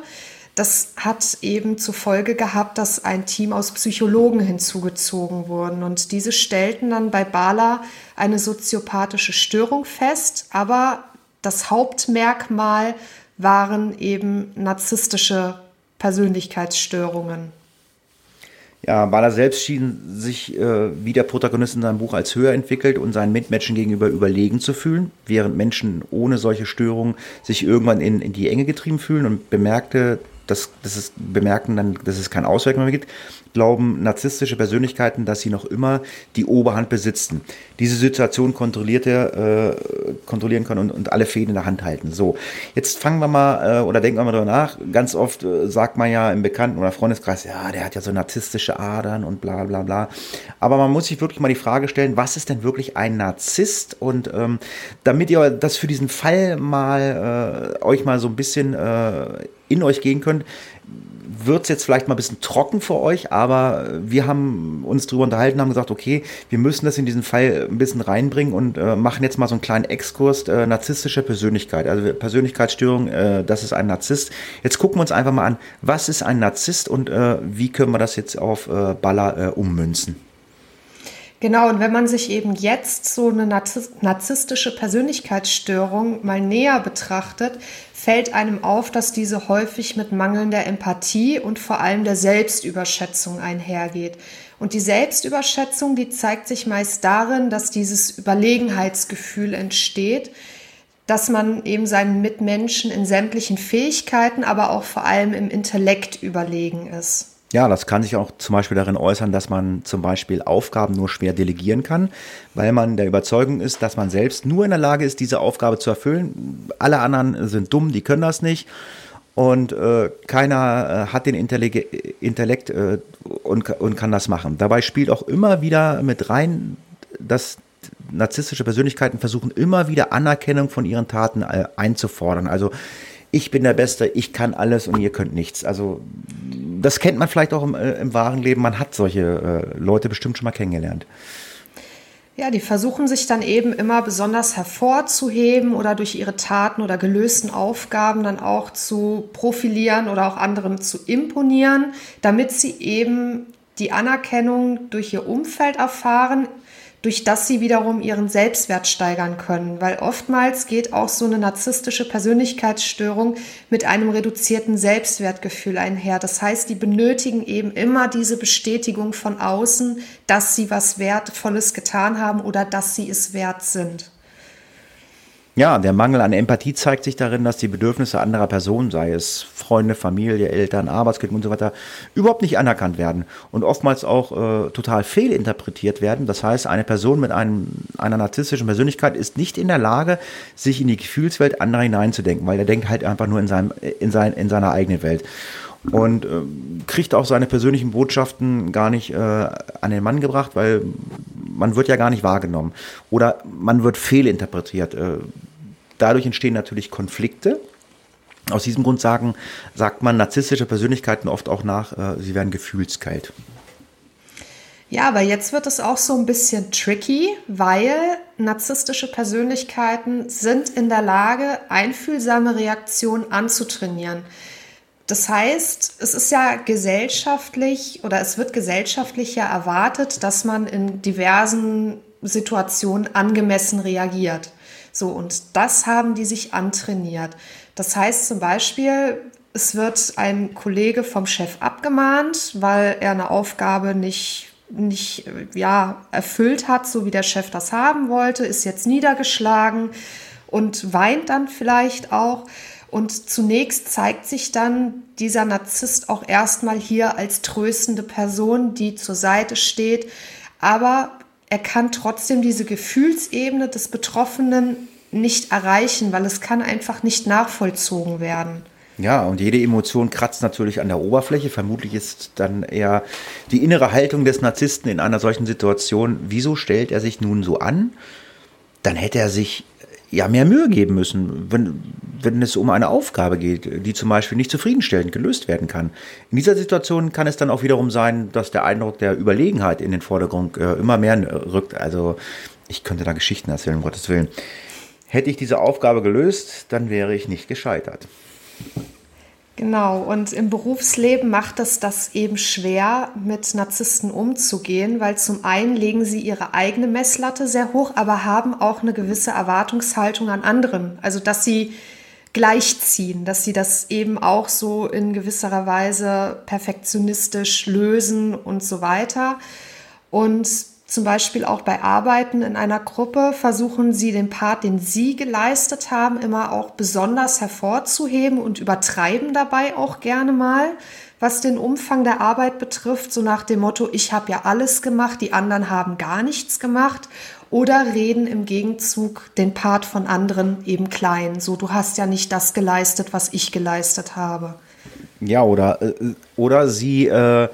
[SPEAKER 2] das hat eben zur Folge gehabt, dass ein Team aus Psychologen hinzugezogen wurden. Und diese stellten dann bei Bala eine soziopathische Störung fest, aber das Hauptmerkmal waren eben narzisstische Persönlichkeitsstörungen.
[SPEAKER 1] Ja, Bala selbst schien sich äh, wie der Protagonist in seinem Buch als höher entwickelt und seinen Mitmenschen gegenüber überlegen zu fühlen, während Menschen ohne solche Störungen sich irgendwann in, in die Enge getrieben fühlen und bemerkte, das, das ist, bemerken dann, dass es keine Auswirkungen mehr gibt, glauben narzisstische Persönlichkeiten, dass sie noch immer die Oberhand besitzen. Diese Situation kontrolliert er, äh, kontrollieren können und, und alle Fäden in der Hand halten. So, jetzt fangen wir mal äh, oder denken wir mal darüber nach. Ganz oft äh, sagt man ja im Bekannten- oder Freundeskreis, ja, der hat ja so narzisstische Adern und bla bla bla. Aber man muss sich wirklich mal die Frage stellen, was ist denn wirklich ein Narzisst? Und ähm, damit ihr das für diesen Fall mal äh, euch mal so ein bisschen äh, in euch gehen könnt, wird es jetzt vielleicht mal ein bisschen trocken für euch, aber wir haben uns darüber unterhalten, haben gesagt, okay, wir müssen das in diesen Fall ein bisschen reinbringen und äh, machen jetzt mal so einen kleinen Exkurs äh, narzisstische Persönlichkeit. Also Persönlichkeitsstörung, äh, das ist ein Narzisst. Jetzt gucken wir uns einfach mal an, was ist ein Narzisst und äh, wie können wir das jetzt auf äh, Baller äh, ummünzen?
[SPEAKER 2] Genau, und wenn man sich eben jetzt so eine narzisstische Persönlichkeitsstörung mal näher betrachtet, fällt einem auf, dass diese häufig mit mangelnder Empathie und vor allem der Selbstüberschätzung einhergeht. Und die Selbstüberschätzung, die zeigt sich meist darin, dass dieses Überlegenheitsgefühl entsteht, dass man eben seinen Mitmenschen in sämtlichen Fähigkeiten, aber auch vor allem im Intellekt überlegen ist.
[SPEAKER 1] Ja, das kann sich auch zum Beispiel darin äußern, dass man zum Beispiel Aufgaben nur schwer delegieren kann, weil man der Überzeugung ist, dass man selbst nur in der Lage ist, diese Aufgabe zu erfüllen. Alle anderen sind dumm, die können das nicht. Und äh, keiner äh, hat den Intellekt, Intellekt äh, und, und kann das machen. Dabei spielt auch immer wieder mit rein, dass narzisstische Persönlichkeiten versuchen, immer wieder Anerkennung von ihren Taten äh, einzufordern. Also ich bin der Beste, ich kann alles und ihr könnt nichts. Also das kennt man vielleicht auch im, äh, im wahren Leben. Man hat solche äh, Leute bestimmt schon mal kennengelernt.
[SPEAKER 2] Ja, die versuchen sich dann eben immer besonders hervorzuheben oder durch ihre Taten oder gelösten Aufgaben dann auch zu profilieren oder auch anderen zu imponieren, damit sie eben die Anerkennung durch ihr Umfeld erfahren, durch das sie wiederum ihren Selbstwert steigern können, weil oftmals geht auch so eine narzisstische Persönlichkeitsstörung mit einem reduzierten Selbstwertgefühl einher. Das heißt, die benötigen eben immer diese Bestätigung von außen, dass sie was Wertvolles getan haben oder dass sie es wert sind.
[SPEAKER 1] Ja, der Mangel an Empathie zeigt sich darin, dass die Bedürfnisse anderer Personen, sei es Freunde, Familie, Eltern, Arbeitskollegen und so weiter, überhaupt nicht anerkannt werden und oftmals auch äh, total fehlinterpretiert werden. Das heißt, eine Person mit einem, einer narzisstischen Persönlichkeit ist nicht in der Lage, sich in die Gefühlswelt anderer hineinzudenken, weil er denkt halt einfach nur in, seinem, in, sein, in seiner eigenen Welt und äh, kriegt auch seine persönlichen Botschaften gar nicht äh, an den Mann gebracht, weil man wird ja gar nicht wahrgenommen oder man wird fehlinterpretiert. Äh, dadurch entstehen natürlich Konflikte. Aus diesem Grund sagen, sagt man narzisstische Persönlichkeiten oft auch nach, äh, sie werden gefühlskalt.
[SPEAKER 2] Ja, aber jetzt wird es auch so ein bisschen tricky, weil narzisstische Persönlichkeiten sind in der Lage, einfühlsame Reaktionen anzutrainieren. Das heißt, es ist ja gesellschaftlich oder es wird gesellschaftlich ja erwartet, dass man in diversen Situationen angemessen reagiert. So, und das haben die sich antrainiert. Das heißt zum Beispiel, es wird ein Kollege vom Chef abgemahnt, weil er eine Aufgabe nicht nicht ja, erfüllt hat, so wie der Chef das haben wollte, ist jetzt niedergeschlagen und weint dann vielleicht auch. Und zunächst zeigt sich dann dieser Narzisst auch erstmal hier als tröstende Person, die zur Seite steht. Aber er kann trotzdem diese Gefühlsebene des Betroffenen nicht erreichen, weil es kann einfach nicht nachvollzogen werden.
[SPEAKER 1] Ja, und jede Emotion kratzt natürlich an der Oberfläche. Vermutlich ist dann eher die innere Haltung des Narzissten in einer solchen Situation, wieso stellt er sich nun so an? Dann hätte er sich ja mehr Mühe geben müssen, wenn, wenn es um eine Aufgabe geht, die zum Beispiel nicht zufriedenstellend gelöst werden kann. In dieser Situation kann es dann auch wiederum sein, dass der Eindruck der Überlegenheit in den Vordergrund äh, immer mehr rückt. Also ich könnte da Geschichten erzählen, um Gottes Willen. Hätte ich diese Aufgabe gelöst, dann wäre ich nicht gescheitert.
[SPEAKER 2] Genau, und im Berufsleben macht es das eben schwer, mit Narzissten umzugehen, weil zum einen legen sie ihre eigene Messlatte sehr hoch, aber haben auch eine gewisse Erwartungshaltung an anderen. Also, dass sie gleichziehen, dass sie das eben auch so in gewisser Weise perfektionistisch lösen und so weiter. Und zum Beispiel auch bei Arbeiten in einer Gruppe versuchen sie den Part, den sie geleistet haben, immer auch besonders hervorzuheben und übertreiben dabei auch gerne mal, was den Umfang der Arbeit betrifft, so nach dem Motto, ich habe ja alles gemacht, die anderen haben gar nichts gemacht oder reden im Gegenzug den Part von anderen eben klein, so du hast ja nicht das geleistet, was ich geleistet habe.
[SPEAKER 1] Ja, oder, äh, oder sie äh,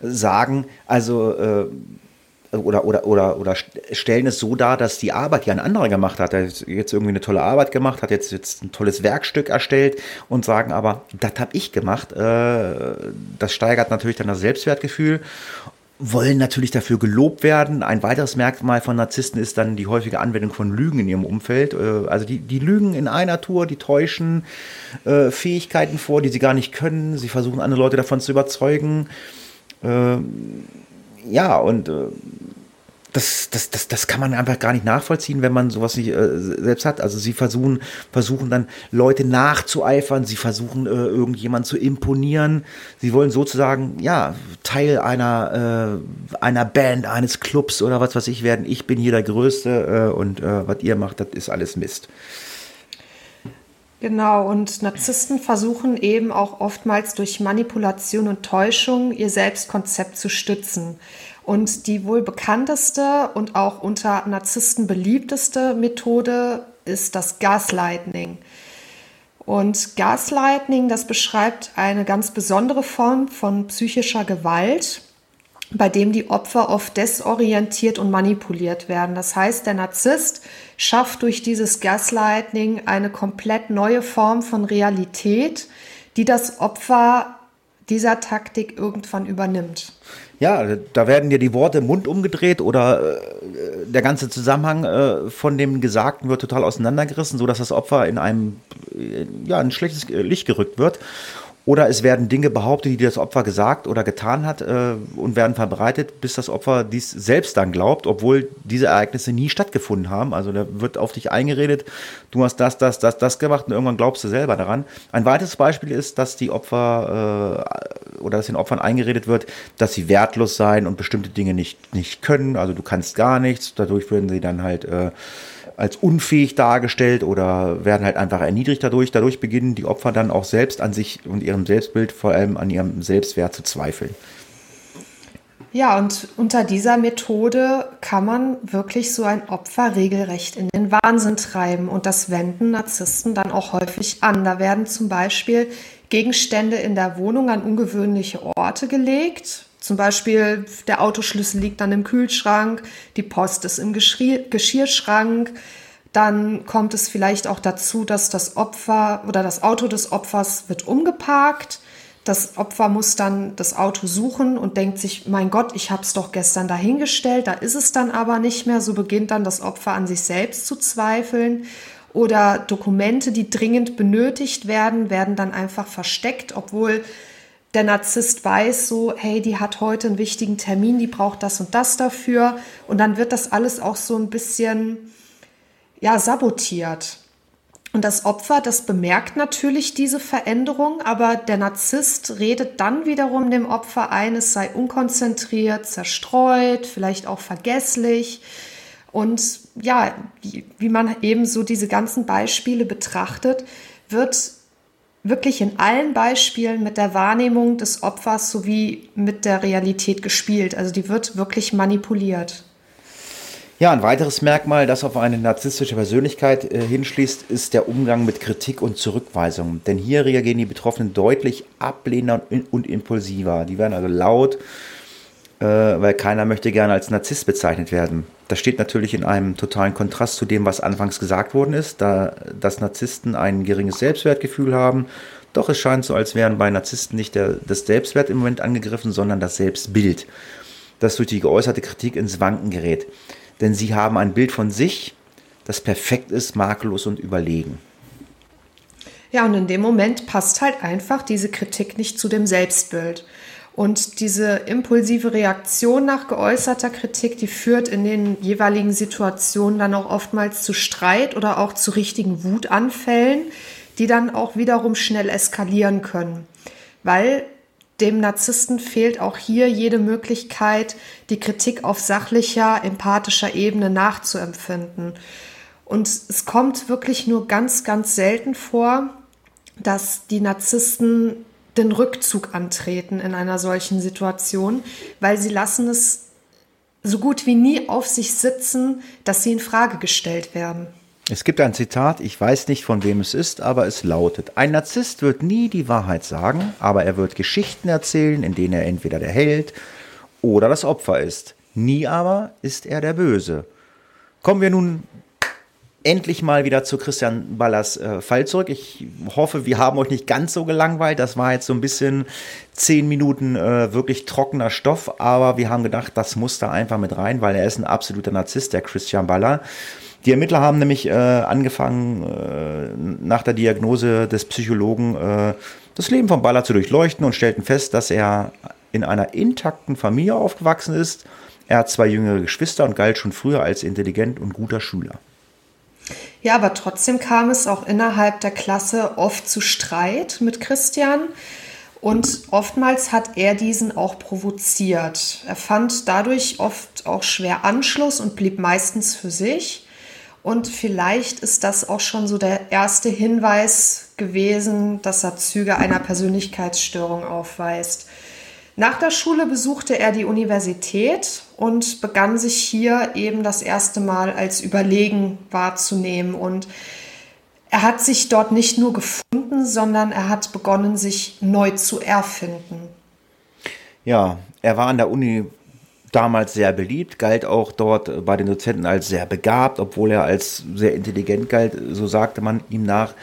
[SPEAKER 1] sagen, also äh, oder, oder, oder, oder stellen es so dar, dass die Arbeit, die ein anderer gemacht hat, jetzt irgendwie eine tolle Arbeit gemacht, hat jetzt, jetzt ein tolles Werkstück erstellt und sagen aber, das habe ich gemacht. Äh, das steigert natürlich dann das Selbstwertgefühl wollen natürlich dafür gelobt werden. Ein weiteres Merkmal von Narzissten ist dann die häufige Anwendung von Lügen in ihrem Umfeld. Äh, also die, die lügen in einer Tour, die täuschen äh, Fähigkeiten vor, die sie gar nicht können. Sie versuchen andere Leute davon zu überzeugen. Äh, ja, und äh, das, das, das, das kann man einfach gar nicht nachvollziehen, wenn man sowas nicht äh, selbst hat. Also sie versuchen, versuchen dann Leute nachzueifern, sie versuchen äh, irgendjemand zu imponieren. Sie wollen sozusagen, ja, Teil einer, äh, einer Band, eines Clubs oder was weiß ich werden. Ich bin hier der Größte äh, und äh, was ihr macht, das ist alles Mist.
[SPEAKER 2] Genau, und Narzissten versuchen eben auch oftmals durch Manipulation und Täuschung ihr Selbstkonzept zu stützen. Und die wohl bekannteste und auch unter Narzissten beliebteste Methode ist das Gaslighting. Und Gaslighting, das beschreibt eine ganz besondere Form von psychischer Gewalt, bei dem die Opfer oft desorientiert und manipuliert werden. Das heißt, der Narzisst schafft durch dieses Gaslighting eine komplett neue Form von Realität, die das Opfer dieser Taktik irgendwann übernimmt.
[SPEAKER 1] Ja, da werden dir die Worte im Mund umgedreht oder äh, der ganze Zusammenhang äh, von dem Gesagten wird total auseinandergerissen, sodass das Opfer in einem äh, ja, ein schlechtes Licht gerückt wird. Oder es werden Dinge behauptet, die das Opfer gesagt oder getan hat äh, und werden verbreitet, bis das Opfer dies selbst dann glaubt, obwohl diese Ereignisse nie stattgefunden haben. Also da wird auf dich eingeredet, du hast das, das, das, das gemacht und irgendwann glaubst du selber daran. Ein weiteres Beispiel ist, dass die Opfer äh, oder dass den Opfern eingeredet wird, dass sie wertlos seien und bestimmte Dinge nicht, nicht können. Also du kannst gar nichts. Dadurch würden sie dann halt äh, als unfähig dargestellt oder werden halt einfach erniedrigt dadurch. Dadurch beginnen die Opfer dann auch selbst an sich und ihrem Selbstbild, vor allem an ihrem Selbstwert zu zweifeln.
[SPEAKER 2] Ja, und unter dieser Methode kann man wirklich so ein Opfer regelrecht in den Wahnsinn treiben. Und das wenden Narzissten dann auch häufig an. Da werden zum Beispiel Gegenstände in der Wohnung an ungewöhnliche Orte gelegt, Zum Beispiel der Autoschlüssel liegt dann im Kühlschrank, die Post ist im Geschirr Geschirrschrank. Dann kommt es vielleicht auch dazu, dass das Opfer oder das Auto des Opfers wird umgeparkt. Das Opfer muss dann das Auto suchen und denkt sich, mein Gott, ich habe es doch gestern dahingestellt, da ist es dann aber nicht mehr. So beginnt dann das Opfer an sich selbst zu zweifeln. Oder Dokumente, die dringend benötigt werden, werden dann einfach versteckt, obwohl der Narzisst weiß so, hey, die hat heute einen wichtigen Termin, die braucht das und das dafür. Und dann wird das alles auch so ein bisschen, ja, sabotiert. Und das Opfer, das bemerkt natürlich diese Veränderung, aber der Narzisst redet dann wiederum dem Opfer ein, es sei unkonzentriert, zerstreut, vielleicht auch vergesslich. Und ja, wie, wie man eben so diese ganzen Beispiele betrachtet, wird wirklich in allen Beispielen mit der Wahrnehmung des Opfers sowie mit der Realität gespielt. Also die wird wirklich manipuliert.
[SPEAKER 1] Ja, ein weiteres Merkmal, das auf eine narzisstische Persönlichkeit äh, hinschließt, ist der Umgang mit Kritik und Zurückweisung. Denn hier reagieren die Betroffenen deutlich ablehnender und, und impulsiver. Die werden also laut, äh, weil keiner möchte gerne als Narzisst bezeichnet werden. Das steht natürlich in einem totalen Kontrast zu dem, was anfangs gesagt worden ist, da dass Narzissten ein geringes Selbstwertgefühl haben. Doch es scheint so, als wären bei Narzissten nicht der, das Selbstwert im Moment angegriffen, sondern das Selbstbild, das durch die geäußerte Kritik ins Wanken gerät denn sie haben ein Bild von sich, das perfekt ist, makellos und überlegen.
[SPEAKER 2] Ja, und in dem Moment passt halt einfach diese Kritik nicht zu dem Selbstbild. Und diese impulsive Reaktion nach geäußerter Kritik, die führt in den jeweiligen Situationen dann auch oftmals zu Streit oder auch zu richtigen Wutanfällen, die dann auch wiederum schnell eskalieren können. Weil dem Narzissten fehlt auch hier jede Möglichkeit, die Kritik auf sachlicher, empathischer Ebene nachzuempfinden. Und es kommt wirklich nur ganz, ganz selten vor, dass die Narzissten den Rückzug antreten in einer solchen Situation, weil sie lassen es so gut wie nie auf sich sitzen, dass sie in Frage gestellt werden.
[SPEAKER 1] Es gibt ein Zitat, ich weiß nicht von wem es ist, aber es lautet, ein Narzisst wird nie die Wahrheit sagen, aber er wird Geschichten erzählen, in denen er entweder der Held oder das Opfer ist. Nie aber ist er der Böse. Kommen wir nun endlich mal wieder zu Christian Ballers äh, Fall zurück. Ich hoffe, wir haben euch nicht ganz so gelangweilt. Das war jetzt so ein bisschen zehn Minuten äh, wirklich trockener Stoff, aber wir haben gedacht, das muss da einfach mit rein, weil er ist ein absoluter Narzisst, der Christian Baller. Die Ermittler haben nämlich äh, angefangen, äh, nach der Diagnose des Psychologen äh, das Leben von Baller zu durchleuchten und stellten fest, dass er in einer intakten Familie aufgewachsen ist. Er hat zwei jüngere Geschwister und galt schon früher als intelligent und guter Schüler.
[SPEAKER 2] Ja, aber trotzdem kam es auch innerhalb der Klasse oft zu Streit mit Christian. Und oftmals hat er diesen auch provoziert. Er fand dadurch oft auch schwer Anschluss und blieb meistens für sich. Und vielleicht ist das auch schon so der erste Hinweis gewesen, dass er Züge einer Persönlichkeitsstörung aufweist. Nach der Schule besuchte er die Universität und begann sich hier eben das erste Mal als überlegen wahrzunehmen. Und er hat sich dort nicht nur gefunden, sondern er hat begonnen, sich neu zu erfinden.
[SPEAKER 1] Ja, er war an der Uni damals sehr beliebt, galt auch dort bei den Dozenten als sehr begabt, obwohl er als sehr intelligent galt, so sagte man ihm nach.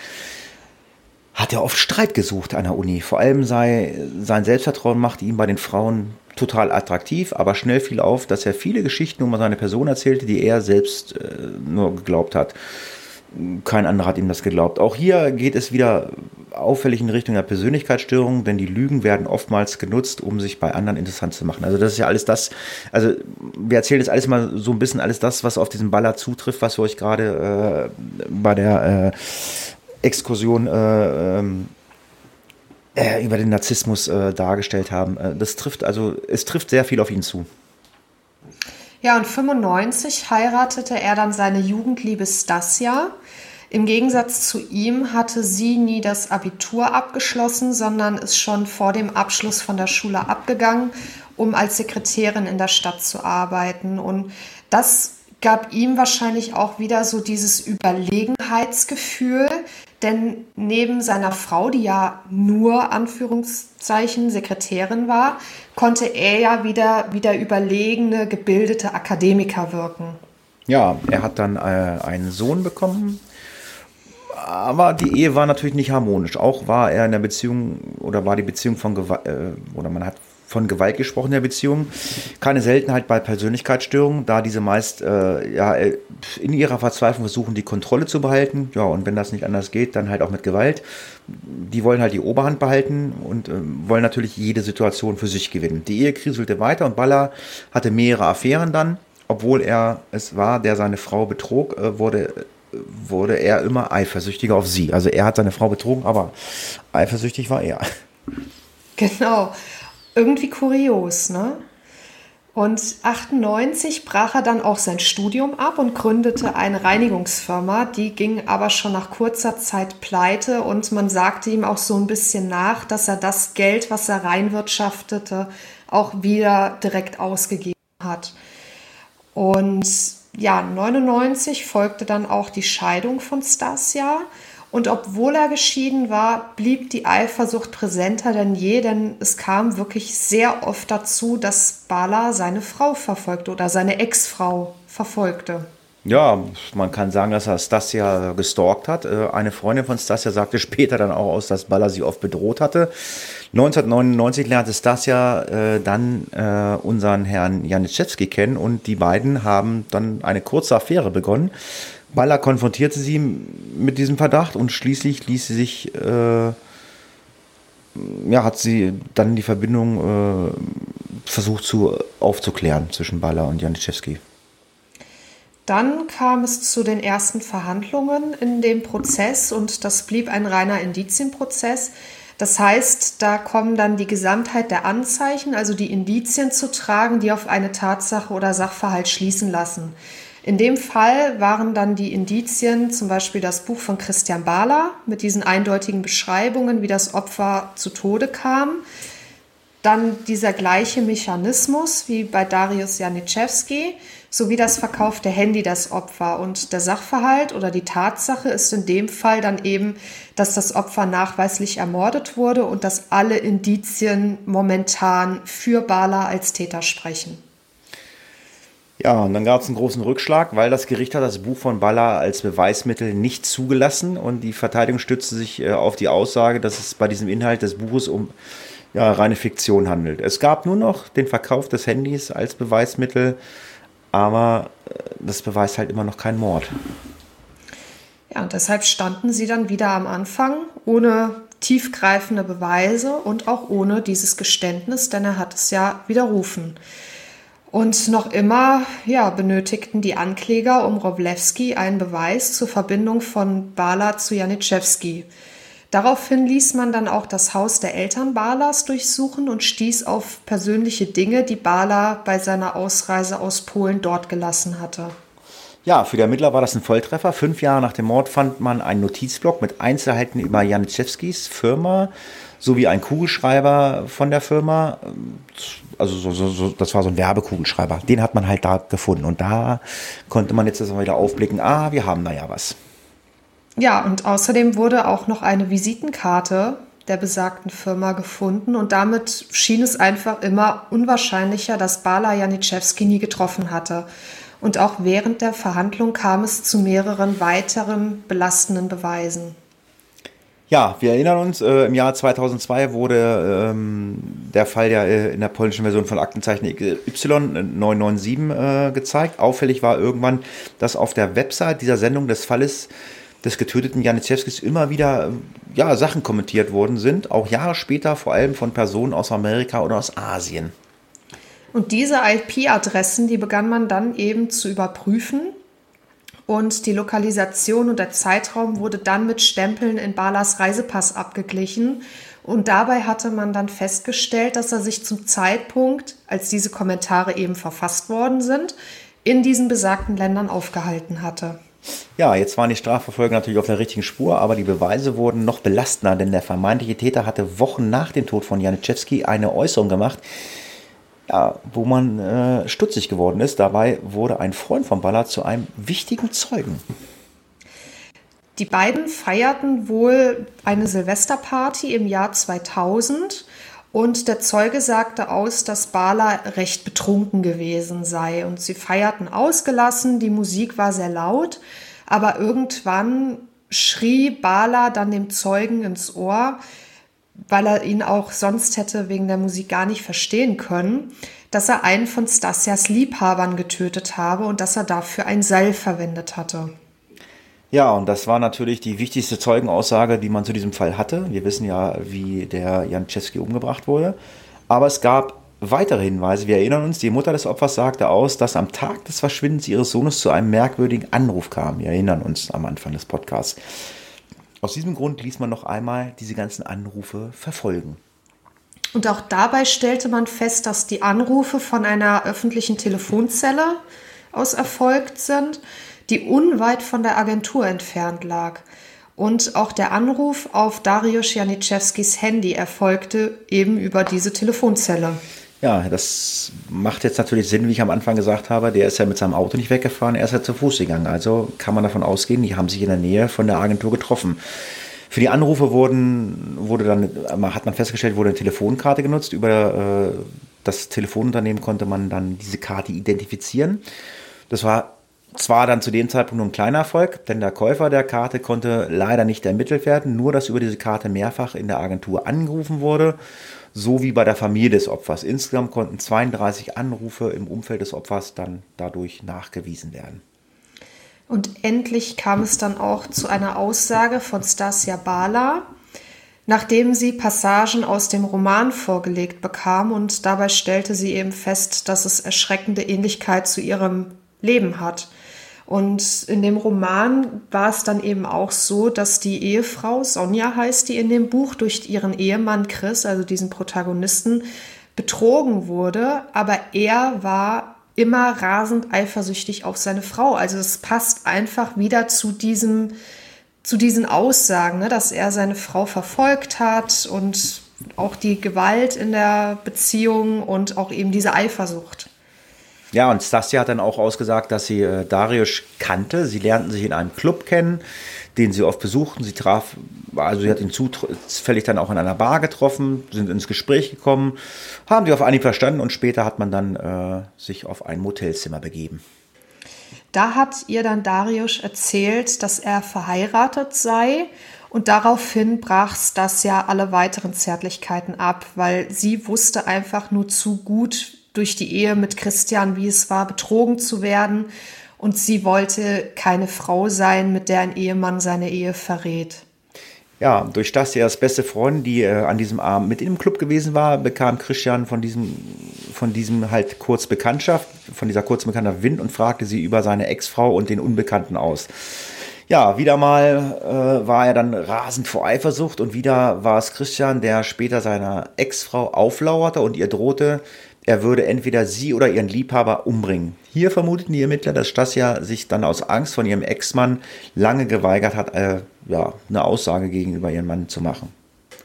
[SPEAKER 1] Hat er oft Streit gesucht an der Uni. Vor allem sei sein Selbstvertrauen machte ihn bei den Frauen total attraktiv, aber schnell fiel auf, dass er viele Geschichten über seine Person erzählte, die er selbst äh, nur geglaubt hat. Kein anderer hat ihm das geglaubt. Auch hier geht es wieder auffällig in Richtung der Persönlichkeitsstörung, denn die Lügen werden oftmals genutzt, um sich bei anderen interessant zu machen. Also das ist ja alles das, also wir erzählen jetzt alles mal so ein bisschen alles das, was auf diesen Baller zutrifft, was wir euch gerade äh, bei der äh, Exkursion äh, ähm, äh, über den Narzissmus äh, dargestellt haben. Äh, das trifft also, es trifft sehr viel auf ihn zu.
[SPEAKER 2] Ja, und 95 heiratete er dann seine Jugendliebe Stasia. Im Gegensatz zu ihm hatte sie nie das Abitur abgeschlossen, sondern ist schon vor dem Abschluss von der Schule abgegangen, um als Sekretärin in der Stadt zu arbeiten. Und das gab ihm wahrscheinlich auch wieder so dieses Überlegenheitsgefühl, denn neben seiner Frau, die ja nur Anführungszeichen Sekretärin war, konnte er ja wieder wie der überlegene, gebildete Akademiker wirken.
[SPEAKER 1] Ja, er hat dann äh, einen Sohn bekommen, aber die Ehe war natürlich nicht harmonisch. Auch war er in der Beziehung oder war die Beziehung von Gewalt, äh, oder man hat von Gewalt gesprochen in der Beziehung. Keine Seltenheit bei Persönlichkeitsstörungen, da diese meist äh, ja, äh, in ihrer Verzweiflung versuchen, die Kontrolle zu behalten. Ja, und wenn das nicht anders geht, dann halt auch mit Gewalt. Die wollen halt die Oberhand behalten und äh, wollen natürlich jede Situation für sich gewinnen. Die Ehe kriselte weiter und Baller hatte mehrere Affären dann. Obwohl er es war, der seine Frau betrog, äh, wurde wurde er immer eifersüchtiger auf sie. Also er hat seine Frau betrogen, aber eifersüchtig war er.
[SPEAKER 2] Genau. Irgendwie kurios, ne? Und 98 brach er dann auch sein Studium ab und gründete eine Reinigungsfirma. Die ging aber schon nach kurzer Zeit pleite und man sagte ihm auch so ein bisschen nach, dass er das Geld, was er reinwirtschaftete, auch wieder direkt ausgegeben hat. Und ja, 99 folgte dann auch die Scheidung von Stasia. Und obwohl er geschieden war, blieb die Eifersucht präsenter denn je, denn es kam wirklich sehr oft dazu, dass Bala seine Frau verfolgte oder seine Ex-Frau verfolgte.
[SPEAKER 1] Ja, man kann sagen, dass er Stasia gestalkt hat. Äh, eine Freundin von Stasia sagte später dann auch aus, dass Balla sie oft bedroht hatte. 1999 lernte Stasia äh, dann äh, unseren Herrn Janiszewski kennen und die beiden haben dann eine kurze Affäre begonnen. Baller konfrontierte sie mit diesem Verdacht und schließlich ließ sie sich, äh, ja, hat sie dann die Verbindung äh, versucht zu aufzuklären zwischen Baller und Janiszewski.
[SPEAKER 2] Dann kam es zu den ersten Verhandlungen in dem Prozess und das blieb ein reiner Indizienprozess. Das heißt, da kommen dann die Gesamtheit der Anzeichen, also die Indizien zu tragen, die auf eine Tatsache oder Sachverhalt schließen lassen. In dem Fall waren dann die Indizien zum Beispiel das Buch von Christian Bahler mit diesen eindeutigen Beschreibungen, wie das Opfer zu Tode kam. Dann dieser gleiche Mechanismus wie bei Darius Janiszewski sowie das verkaufte Handy das Opfer. Und der Sachverhalt oder die Tatsache ist in dem Fall dann eben, dass das Opfer nachweislich ermordet wurde und dass alle Indizien momentan für Bala als Täter sprechen.
[SPEAKER 1] Ja, und dann gab es einen großen Rückschlag, weil das Gericht hat das Buch von Baller als Beweismittel nicht zugelassen und die Verteidigung stützte sich äh, auf die Aussage, dass es bei diesem Inhalt des Buches um ja, reine Fiktion handelt. Es gab nur noch den Verkauf des Handys als Beweismittel, aber äh, das beweist halt immer noch keinen Mord.
[SPEAKER 2] Ja, und deshalb standen sie dann wieder am Anfang ohne tiefgreifende Beweise und auch ohne dieses Geständnis, denn er hat es ja widerrufen. Und noch immer ja, benötigten die Ankläger um Rowlewski einen Beweis zur Verbindung von Bala zu Janiszewski. Daraufhin ließ man dann auch das Haus der Eltern Balas durchsuchen und stieß auf persönliche Dinge, die Bala bei seiner Ausreise aus Polen dort gelassen hatte.
[SPEAKER 1] Ja, für die Ermittler war das ein Volltreffer. Fünf Jahre nach dem Mord fand man einen Notizblock mit Einzelheiten über Janiszewskis Firma sowie ein Kugelschreiber von der Firma also so, so, so, das war so ein Werbekugelschreiber. Den hat man halt da gefunden. Und da konnte man jetzt erstmal wieder aufblicken, ah, wir haben da ja was.
[SPEAKER 2] Ja, und außerdem wurde auch noch eine Visitenkarte der besagten Firma gefunden und damit schien es einfach immer unwahrscheinlicher, dass Bala Janiszewski nie getroffen hatte. Und auch während der Verhandlung kam es zu mehreren weiteren belastenden Beweisen.
[SPEAKER 1] Ja, wir erinnern uns, äh, im Jahr 2002 wurde ähm, der Fall ja äh, in der polnischen Version von Aktenzeichen Y997 äh, gezeigt. Auffällig war irgendwann, dass auf der Website dieser Sendung des Falles des getöteten Janiszewskis immer wieder ja, Sachen kommentiert worden sind, auch Jahre später vor allem von Personen aus Amerika oder aus Asien.
[SPEAKER 2] Und diese IP-Adressen, die begann man dann eben zu überprüfen und die Lokalisation und der Zeitraum wurde dann mit Stempeln in Balas Reisepass abgeglichen. Und dabei hatte man dann festgestellt, dass er sich zum Zeitpunkt, als diese Kommentare eben verfasst worden sind, in diesen besagten Ländern aufgehalten hatte.
[SPEAKER 1] Ja, jetzt waren die Strafverfolger natürlich auf der richtigen Spur, aber die Beweise wurden noch belastender, denn der vermeintliche Täter hatte Wochen nach dem Tod von Janiszewski eine Äußerung gemacht, ja, wo man äh, stutzig geworden ist. Dabei wurde ein Freund von Ballard zu einem wichtigen Zeugen.
[SPEAKER 2] Die beiden feierten wohl eine Silvesterparty im Jahr 2000 und der Zeuge sagte aus, dass Bala recht betrunken gewesen sei und sie feierten ausgelassen, die Musik war sehr laut, aber irgendwann schrie Bala dann dem Zeugen ins Ohr, weil er ihn auch sonst hätte wegen der Musik gar nicht verstehen können, dass er einen von Stasias Liebhabern getötet habe und dass er dafür ein Seil verwendet hatte.
[SPEAKER 1] Ja, und das war natürlich die wichtigste Zeugenaussage, die man zu diesem Fall hatte. Wir wissen ja, wie der Janczewski umgebracht wurde. Aber es gab weitere Hinweise. Wir erinnern uns, die Mutter des Opfers sagte aus, dass am Tag des Verschwindens ihres Sohnes zu einem merkwürdigen Anruf kam. Wir erinnern uns am Anfang des Podcasts. Aus diesem Grund ließ man noch einmal diese ganzen Anrufe verfolgen.
[SPEAKER 2] Und auch dabei stellte man fest, dass die Anrufe von einer öffentlichen Telefonzelle aus erfolgt sind die unweit von der Agentur entfernt lag. Und auch der Anruf auf Dariusz Janiszewskis Handy erfolgte eben über diese Telefonzelle.
[SPEAKER 1] Ja, das macht jetzt natürlich Sinn, wie ich am Anfang gesagt habe. Der ist ja mit seinem Auto nicht weggefahren, er ist ja zu Fuß gegangen. Also kann man davon ausgehen, die haben sich in der Nähe von der Agentur getroffen. Für die Anrufe wurden, wurde dann, hat man festgestellt, wurde eine Telefonkarte genutzt. Über äh, das Telefonunternehmen konnte man dann diese Karte identifizieren. Das war zwar dann zu dem Zeitpunkt nur ein kleiner Erfolg, denn der Käufer der Karte konnte leider nicht ermittelt werden, nur dass über diese Karte mehrfach in der Agentur angerufen wurde, so wie bei der Familie des Opfers. Insgesamt konnten 32 Anrufe im Umfeld des Opfers dann dadurch nachgewiesen werden.
[SPEAKER 2] Und endlich kam es dann auch zu einer Aussage von Stasia Bala, nachdem sie Passagen aus dem Roman vorgelegt bekam und dabei stellte sie eben fest, dass es erschreckende Ähnlichkeit zu ihrem Leben hat. Und in dem Roman war es dann eben auch so, dass die Ehefrau, Sonja heißt die in dem Buch, durch ihren Ehemann Chris, also diesen Protagonisten, betrogen wurde. Aber er war immer rasend eifersüchtig auf seine Frau. Also es passt einfach wieder zu diesem, zu diesen Aussagen, ne, dass er seine Frau verfolgt hat und auch die Gewalt in der Beziehung und auch eben diese Eifersucht.
[SPEAKER 1] Ja, und Stasia hat dann auch ausgesagt, dass sie äh, Darius kannte. Sie lernten sich in einem Club kennen, den sie oft besuchten. Sie traf, also sie hat ihn zufällig dann auch in einer Bar getroffen, sind ins Gespräch gekommen, haben sich auf Anhieb verstanden und später hat man dann äh, sich auf ein Motelzimmer begeben.
[SPEAKER 2] Da hat ihr dann Darius erzählt, dass er verheiratet sei und daraufhin brach Stasia alle weiteren Zärtlichkeiten ab, weil sie wusste einfach nur zu gut, durch die Ehe mit Christian, wie es war, betrogen zu werden. Und sie wollte keine Frau sein, mit der ein Ehemann seine Ehe verrät.
[SPEAKER 1] Ja, durch das als beste Freundin, die äh, an diesem Abend mit im Club gewesen war, bekam Christian von diesem, von diesem halt kurz Bekanntschaft, von dieser kurzen Bekanntschaft Wind und fragte sie über seine Ex-Frau und den Unbekannten aus. Ja, wieder mal äh, war er dann rasend vor Eifersucht und wieder war es Christian, der später seiner Ex-Frau auflauerte und ihr drohte, er würde entweder sie oder ihren Liebhaber umbringen. Hier vermuteten die Ermittler, dass Stasia sich dann aus Angst von ihrem Ex-Mann lange geweigert hat, äh, ja, eine Aussage gegenüber ihrem Mann zu machen.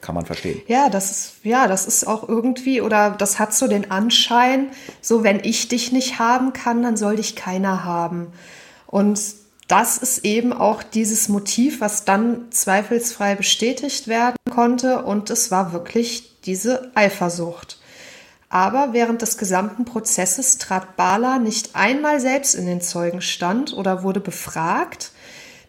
[SPEAKER 1] Kann man verstehen.
[SPEAKER 2] Ja, das ist, ja, das ist auch irgendwie, oder das hat so den Anschein, so wenn ich dich nicht haben kann, dann soll dich keiner haben. Und das ist eben auch dieses Motiv, was dann zweifelsfrei bestätigt werden konnte. Und es war wirklich diese Eifersucht. Aber während des gesamten Prozesses trat Bala nicht einmal selbst in den Zeugenstand oder wurde befragt.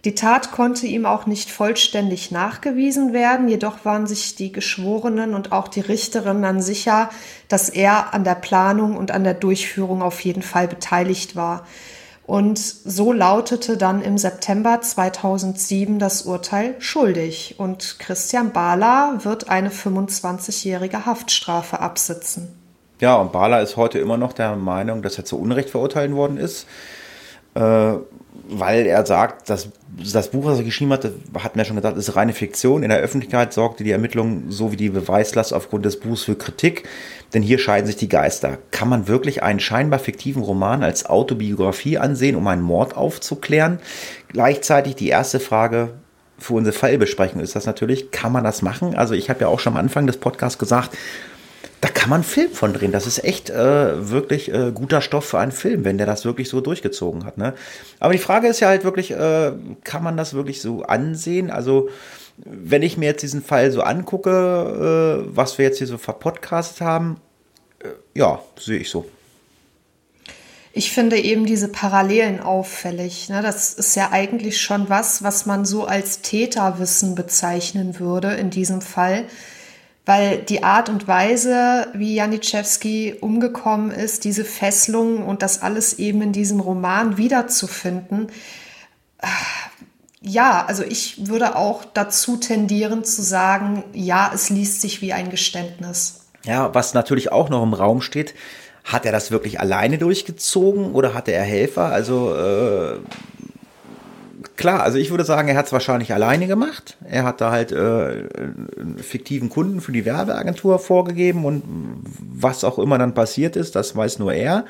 [SPEAKER 2] Die Tat konnte ihm auch nicht vollständig nachgewiesen werden, jedoch waren sich die Geschworenen und auch die Richterin dann sicher, dass er an der Planung und an der Durchführung auf jeden Fall beteiligt war. Und so lautete dann im September 2007 das Urteil schuldig und Christian Bala wird eine 25-jährige Haftstrafe absitzen.
[SPEAKER 1] Ja, und Bala ist heute immer noch der Meinung, dass er zu Unrecht verurteilt worden ist, äh, weil er sagt, dass das Buch, was er geschrieben hat, hat mir schon gesagt, ist reine Fiktion. In der Öffentlichkeit sorgte die Ermittlung sowie die Beweislast aufgrund des Buchs für Kritik, denn hier scheiden sich die Geister. Kann man wirklich einen scheinbar fiktiven Roman als Autobiografie ansehen, um einen Mord aufzuklären? Gleichzeitig die erste Frage, für unsere Fallbesprechung ist das natürlich, kann man das machen? Also ich habe ja auch schon am Anfang des Podcasts gesagt, da kann man einen Film von drehen. Das ist echt äh, wirklich äh, guter Stoff für einen Film, wenn der das wirklich so durchgezogen hat. Ne? Aber die Frage ist ja halt wirklich, äh, kann man das wirklich so ansehen? Also wenn ich mir jetzt diesen Fall so angucke, äh, was wir jetzt hier so verpodcastet haben, äh, ja, sehe ich so.
[SPEAKER 2] Ich finde eben diese Parallelen auffällig. Ne? Das ist ja eigentlich schon was, was man so als Täterwissen bezeichnen würde in diesem Fall weil die Art und Weise, wie Janiszewski umgekommen ist, diese Fesselung und das alles eben in diesem Roman wiederzufinden, äh, ja, also ich würde auch dazu tendieren zu sagen, ja, es liest sich wie ein Geständnis.
[SPEAKER 1] Ja, was natürlich auch noch im Raum steht, hat er das wirklich alleine durchgezogen oder hatte er Helfer? Also äh, klar, also ich würde sagen, er hat es wahrscheinlich alleine gemacht. Er hat da halt äh, einen fiktiven Kunden für die Werbeagentur vorgegeben und was auch immer dann passiert ist, das weiß nur er.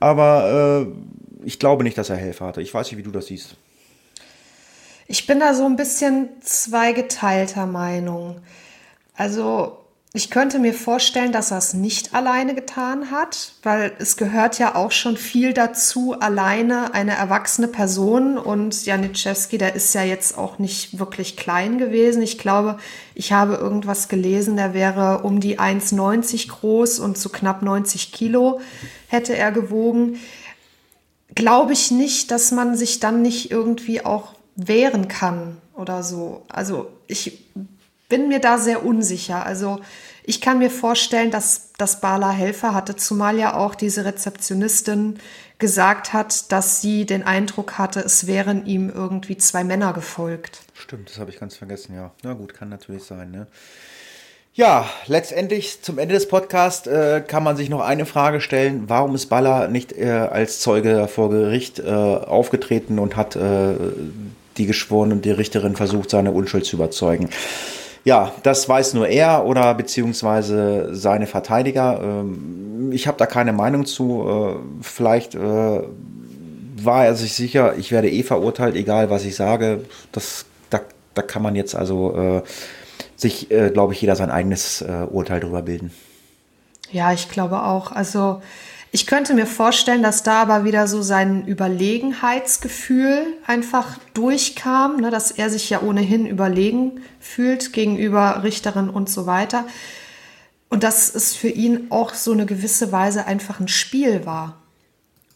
[SPEAKER 1] Aber äh, ich glaube nicht, dass er Helfer hatte. Ich weiß nicht, wie du das siehst.
[SPEAKER 2] Ich bin da so ein bisschen zweigeteilter Meinung. Also ich könnte mir vorstellen, dass er es nicht alleine getan hat, weil es gehört ja auch schon viel dazu, alleine eine erwachsene Person und Janiszewski, der ist ja jetzt auch nicht wirklich klein gewesen. Ich glaube, ich habe irgendwas gelesen, der wäre um die 1,90 groß und zu so knapp 90 Kilo hätte er gewogen. Glaube ich nicht, dass man sich dann nicht irgendwie auch wehren kann oder so. Also ich bin mir da sehr unsicher. Also ich kann mir vorstellen, dass das Bala Helfer hatte, zumal ja auch diese Rezeptionistin gesagt hat, dass sie den Eindruck hatte, es wären ihm irgendwie zwei Männer gefolgt.
[SPEAKER 1] Stimmt, das habe ich ganz vergessen, ja. Na gut, kann natürlich sein, ne? Ja, letztendlich zum Ende des Podcasts äh, kann man sich noch eine Frage stellen. Warum ist Baller nicht äh, als Zeuge vor Gericht äh, aufgetreten und hat äh, die geschworene und die Richterin versucht, seine Unschuld zu überzeugen? Ja, das weiß nur er oder beziehungsweise seine Verteidiger. Ähm, ich habe da keine Meinung zu. Äh, vielleicht äh, war er sich sicher, ich werde eh verurteilt, egal was ich sage. Das, da, da kann man jetzt also äh, sich, glaube ich, jeder sein eigenes Urteil darüber bilden.
[SPEAKER 2] Ja, ich glaube auch. Also ich könnte mir vorstellen, dass da aber wieder so sein Überlegenheitsgefühl einfach durchkam, ne, dass er sich ja ohnehin überlegen fühlt gegenüber Richterin und so weiter. Und dass es für ihn auch so eine gewisse Weise einfach ein Spiel war.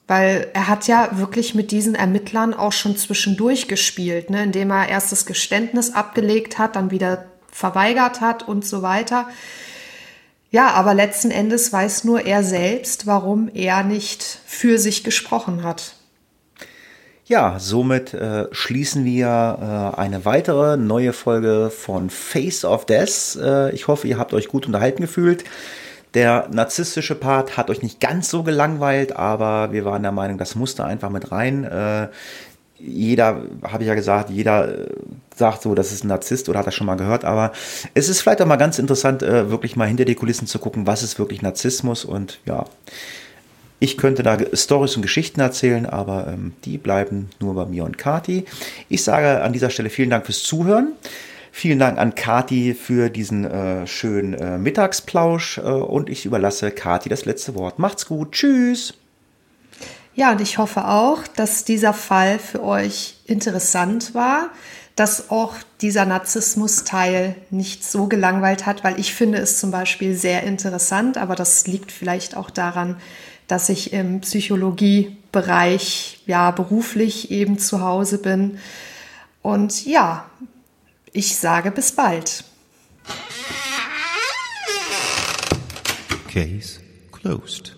[SPEAKER 2] Weil er hat ja wirklich mit diesen Ermittlern auch schon zwischendurch gespielt, ne, indem er erst das Geständnis abgelegt hat, dann wieder verweigert hat und so weiter. Ja, aber letzten Endes weiß nur er selbst, warum er nicht für sich gesprochen hat.
[SPEAKER 1] Ja, somit äh, schließen wir äh, eine weitere neue Folge von Face of Death. Äh, ich hoffe, ihr habt euch gut unterhalten gefühlt. Der narzisstische Part hat euch nicht ganz so gelangweilt, aber wir waren der Meinung, das musste einfach mit rein. Jeder, habe ich ja gesagt, jeder äh, sagt so, das ist ein Narzisst oder hat das schon mal gehört, aber es ist vielleicht auch mal ganz interessant, äh, wirklich mal hinter die Kulissen zu gucken, was ist wirklich Narzissmus und ja, ich könnte da Stories und Geschichten erzählen, aber ähm, die bleiben nur bei mir und Kati. Ich sage an dieser Stelle vielen Dank fürs Zuhören. Vielen Dank an Kati für diesen äh, schönen äh, Mittagsplausch äh, und ich überlasse Kati das letzte Wort. Macht's gut. Tschüss.
[SPEAKER 2] Ja, und ich hoffe auch, dass dieser Fall für euch interessant war, dass auch dieser Narzissmus-Teil nicht so gelangweilt hat, weil ich finde es zum Beispiel sehr interessant, aber das liegt vielleicht auch daran, dass ich im Psychologiebereich ja beruflich eben zu Hause bin. Und ja, ich sage bis bald.
[SPEAKER 3] Case closed.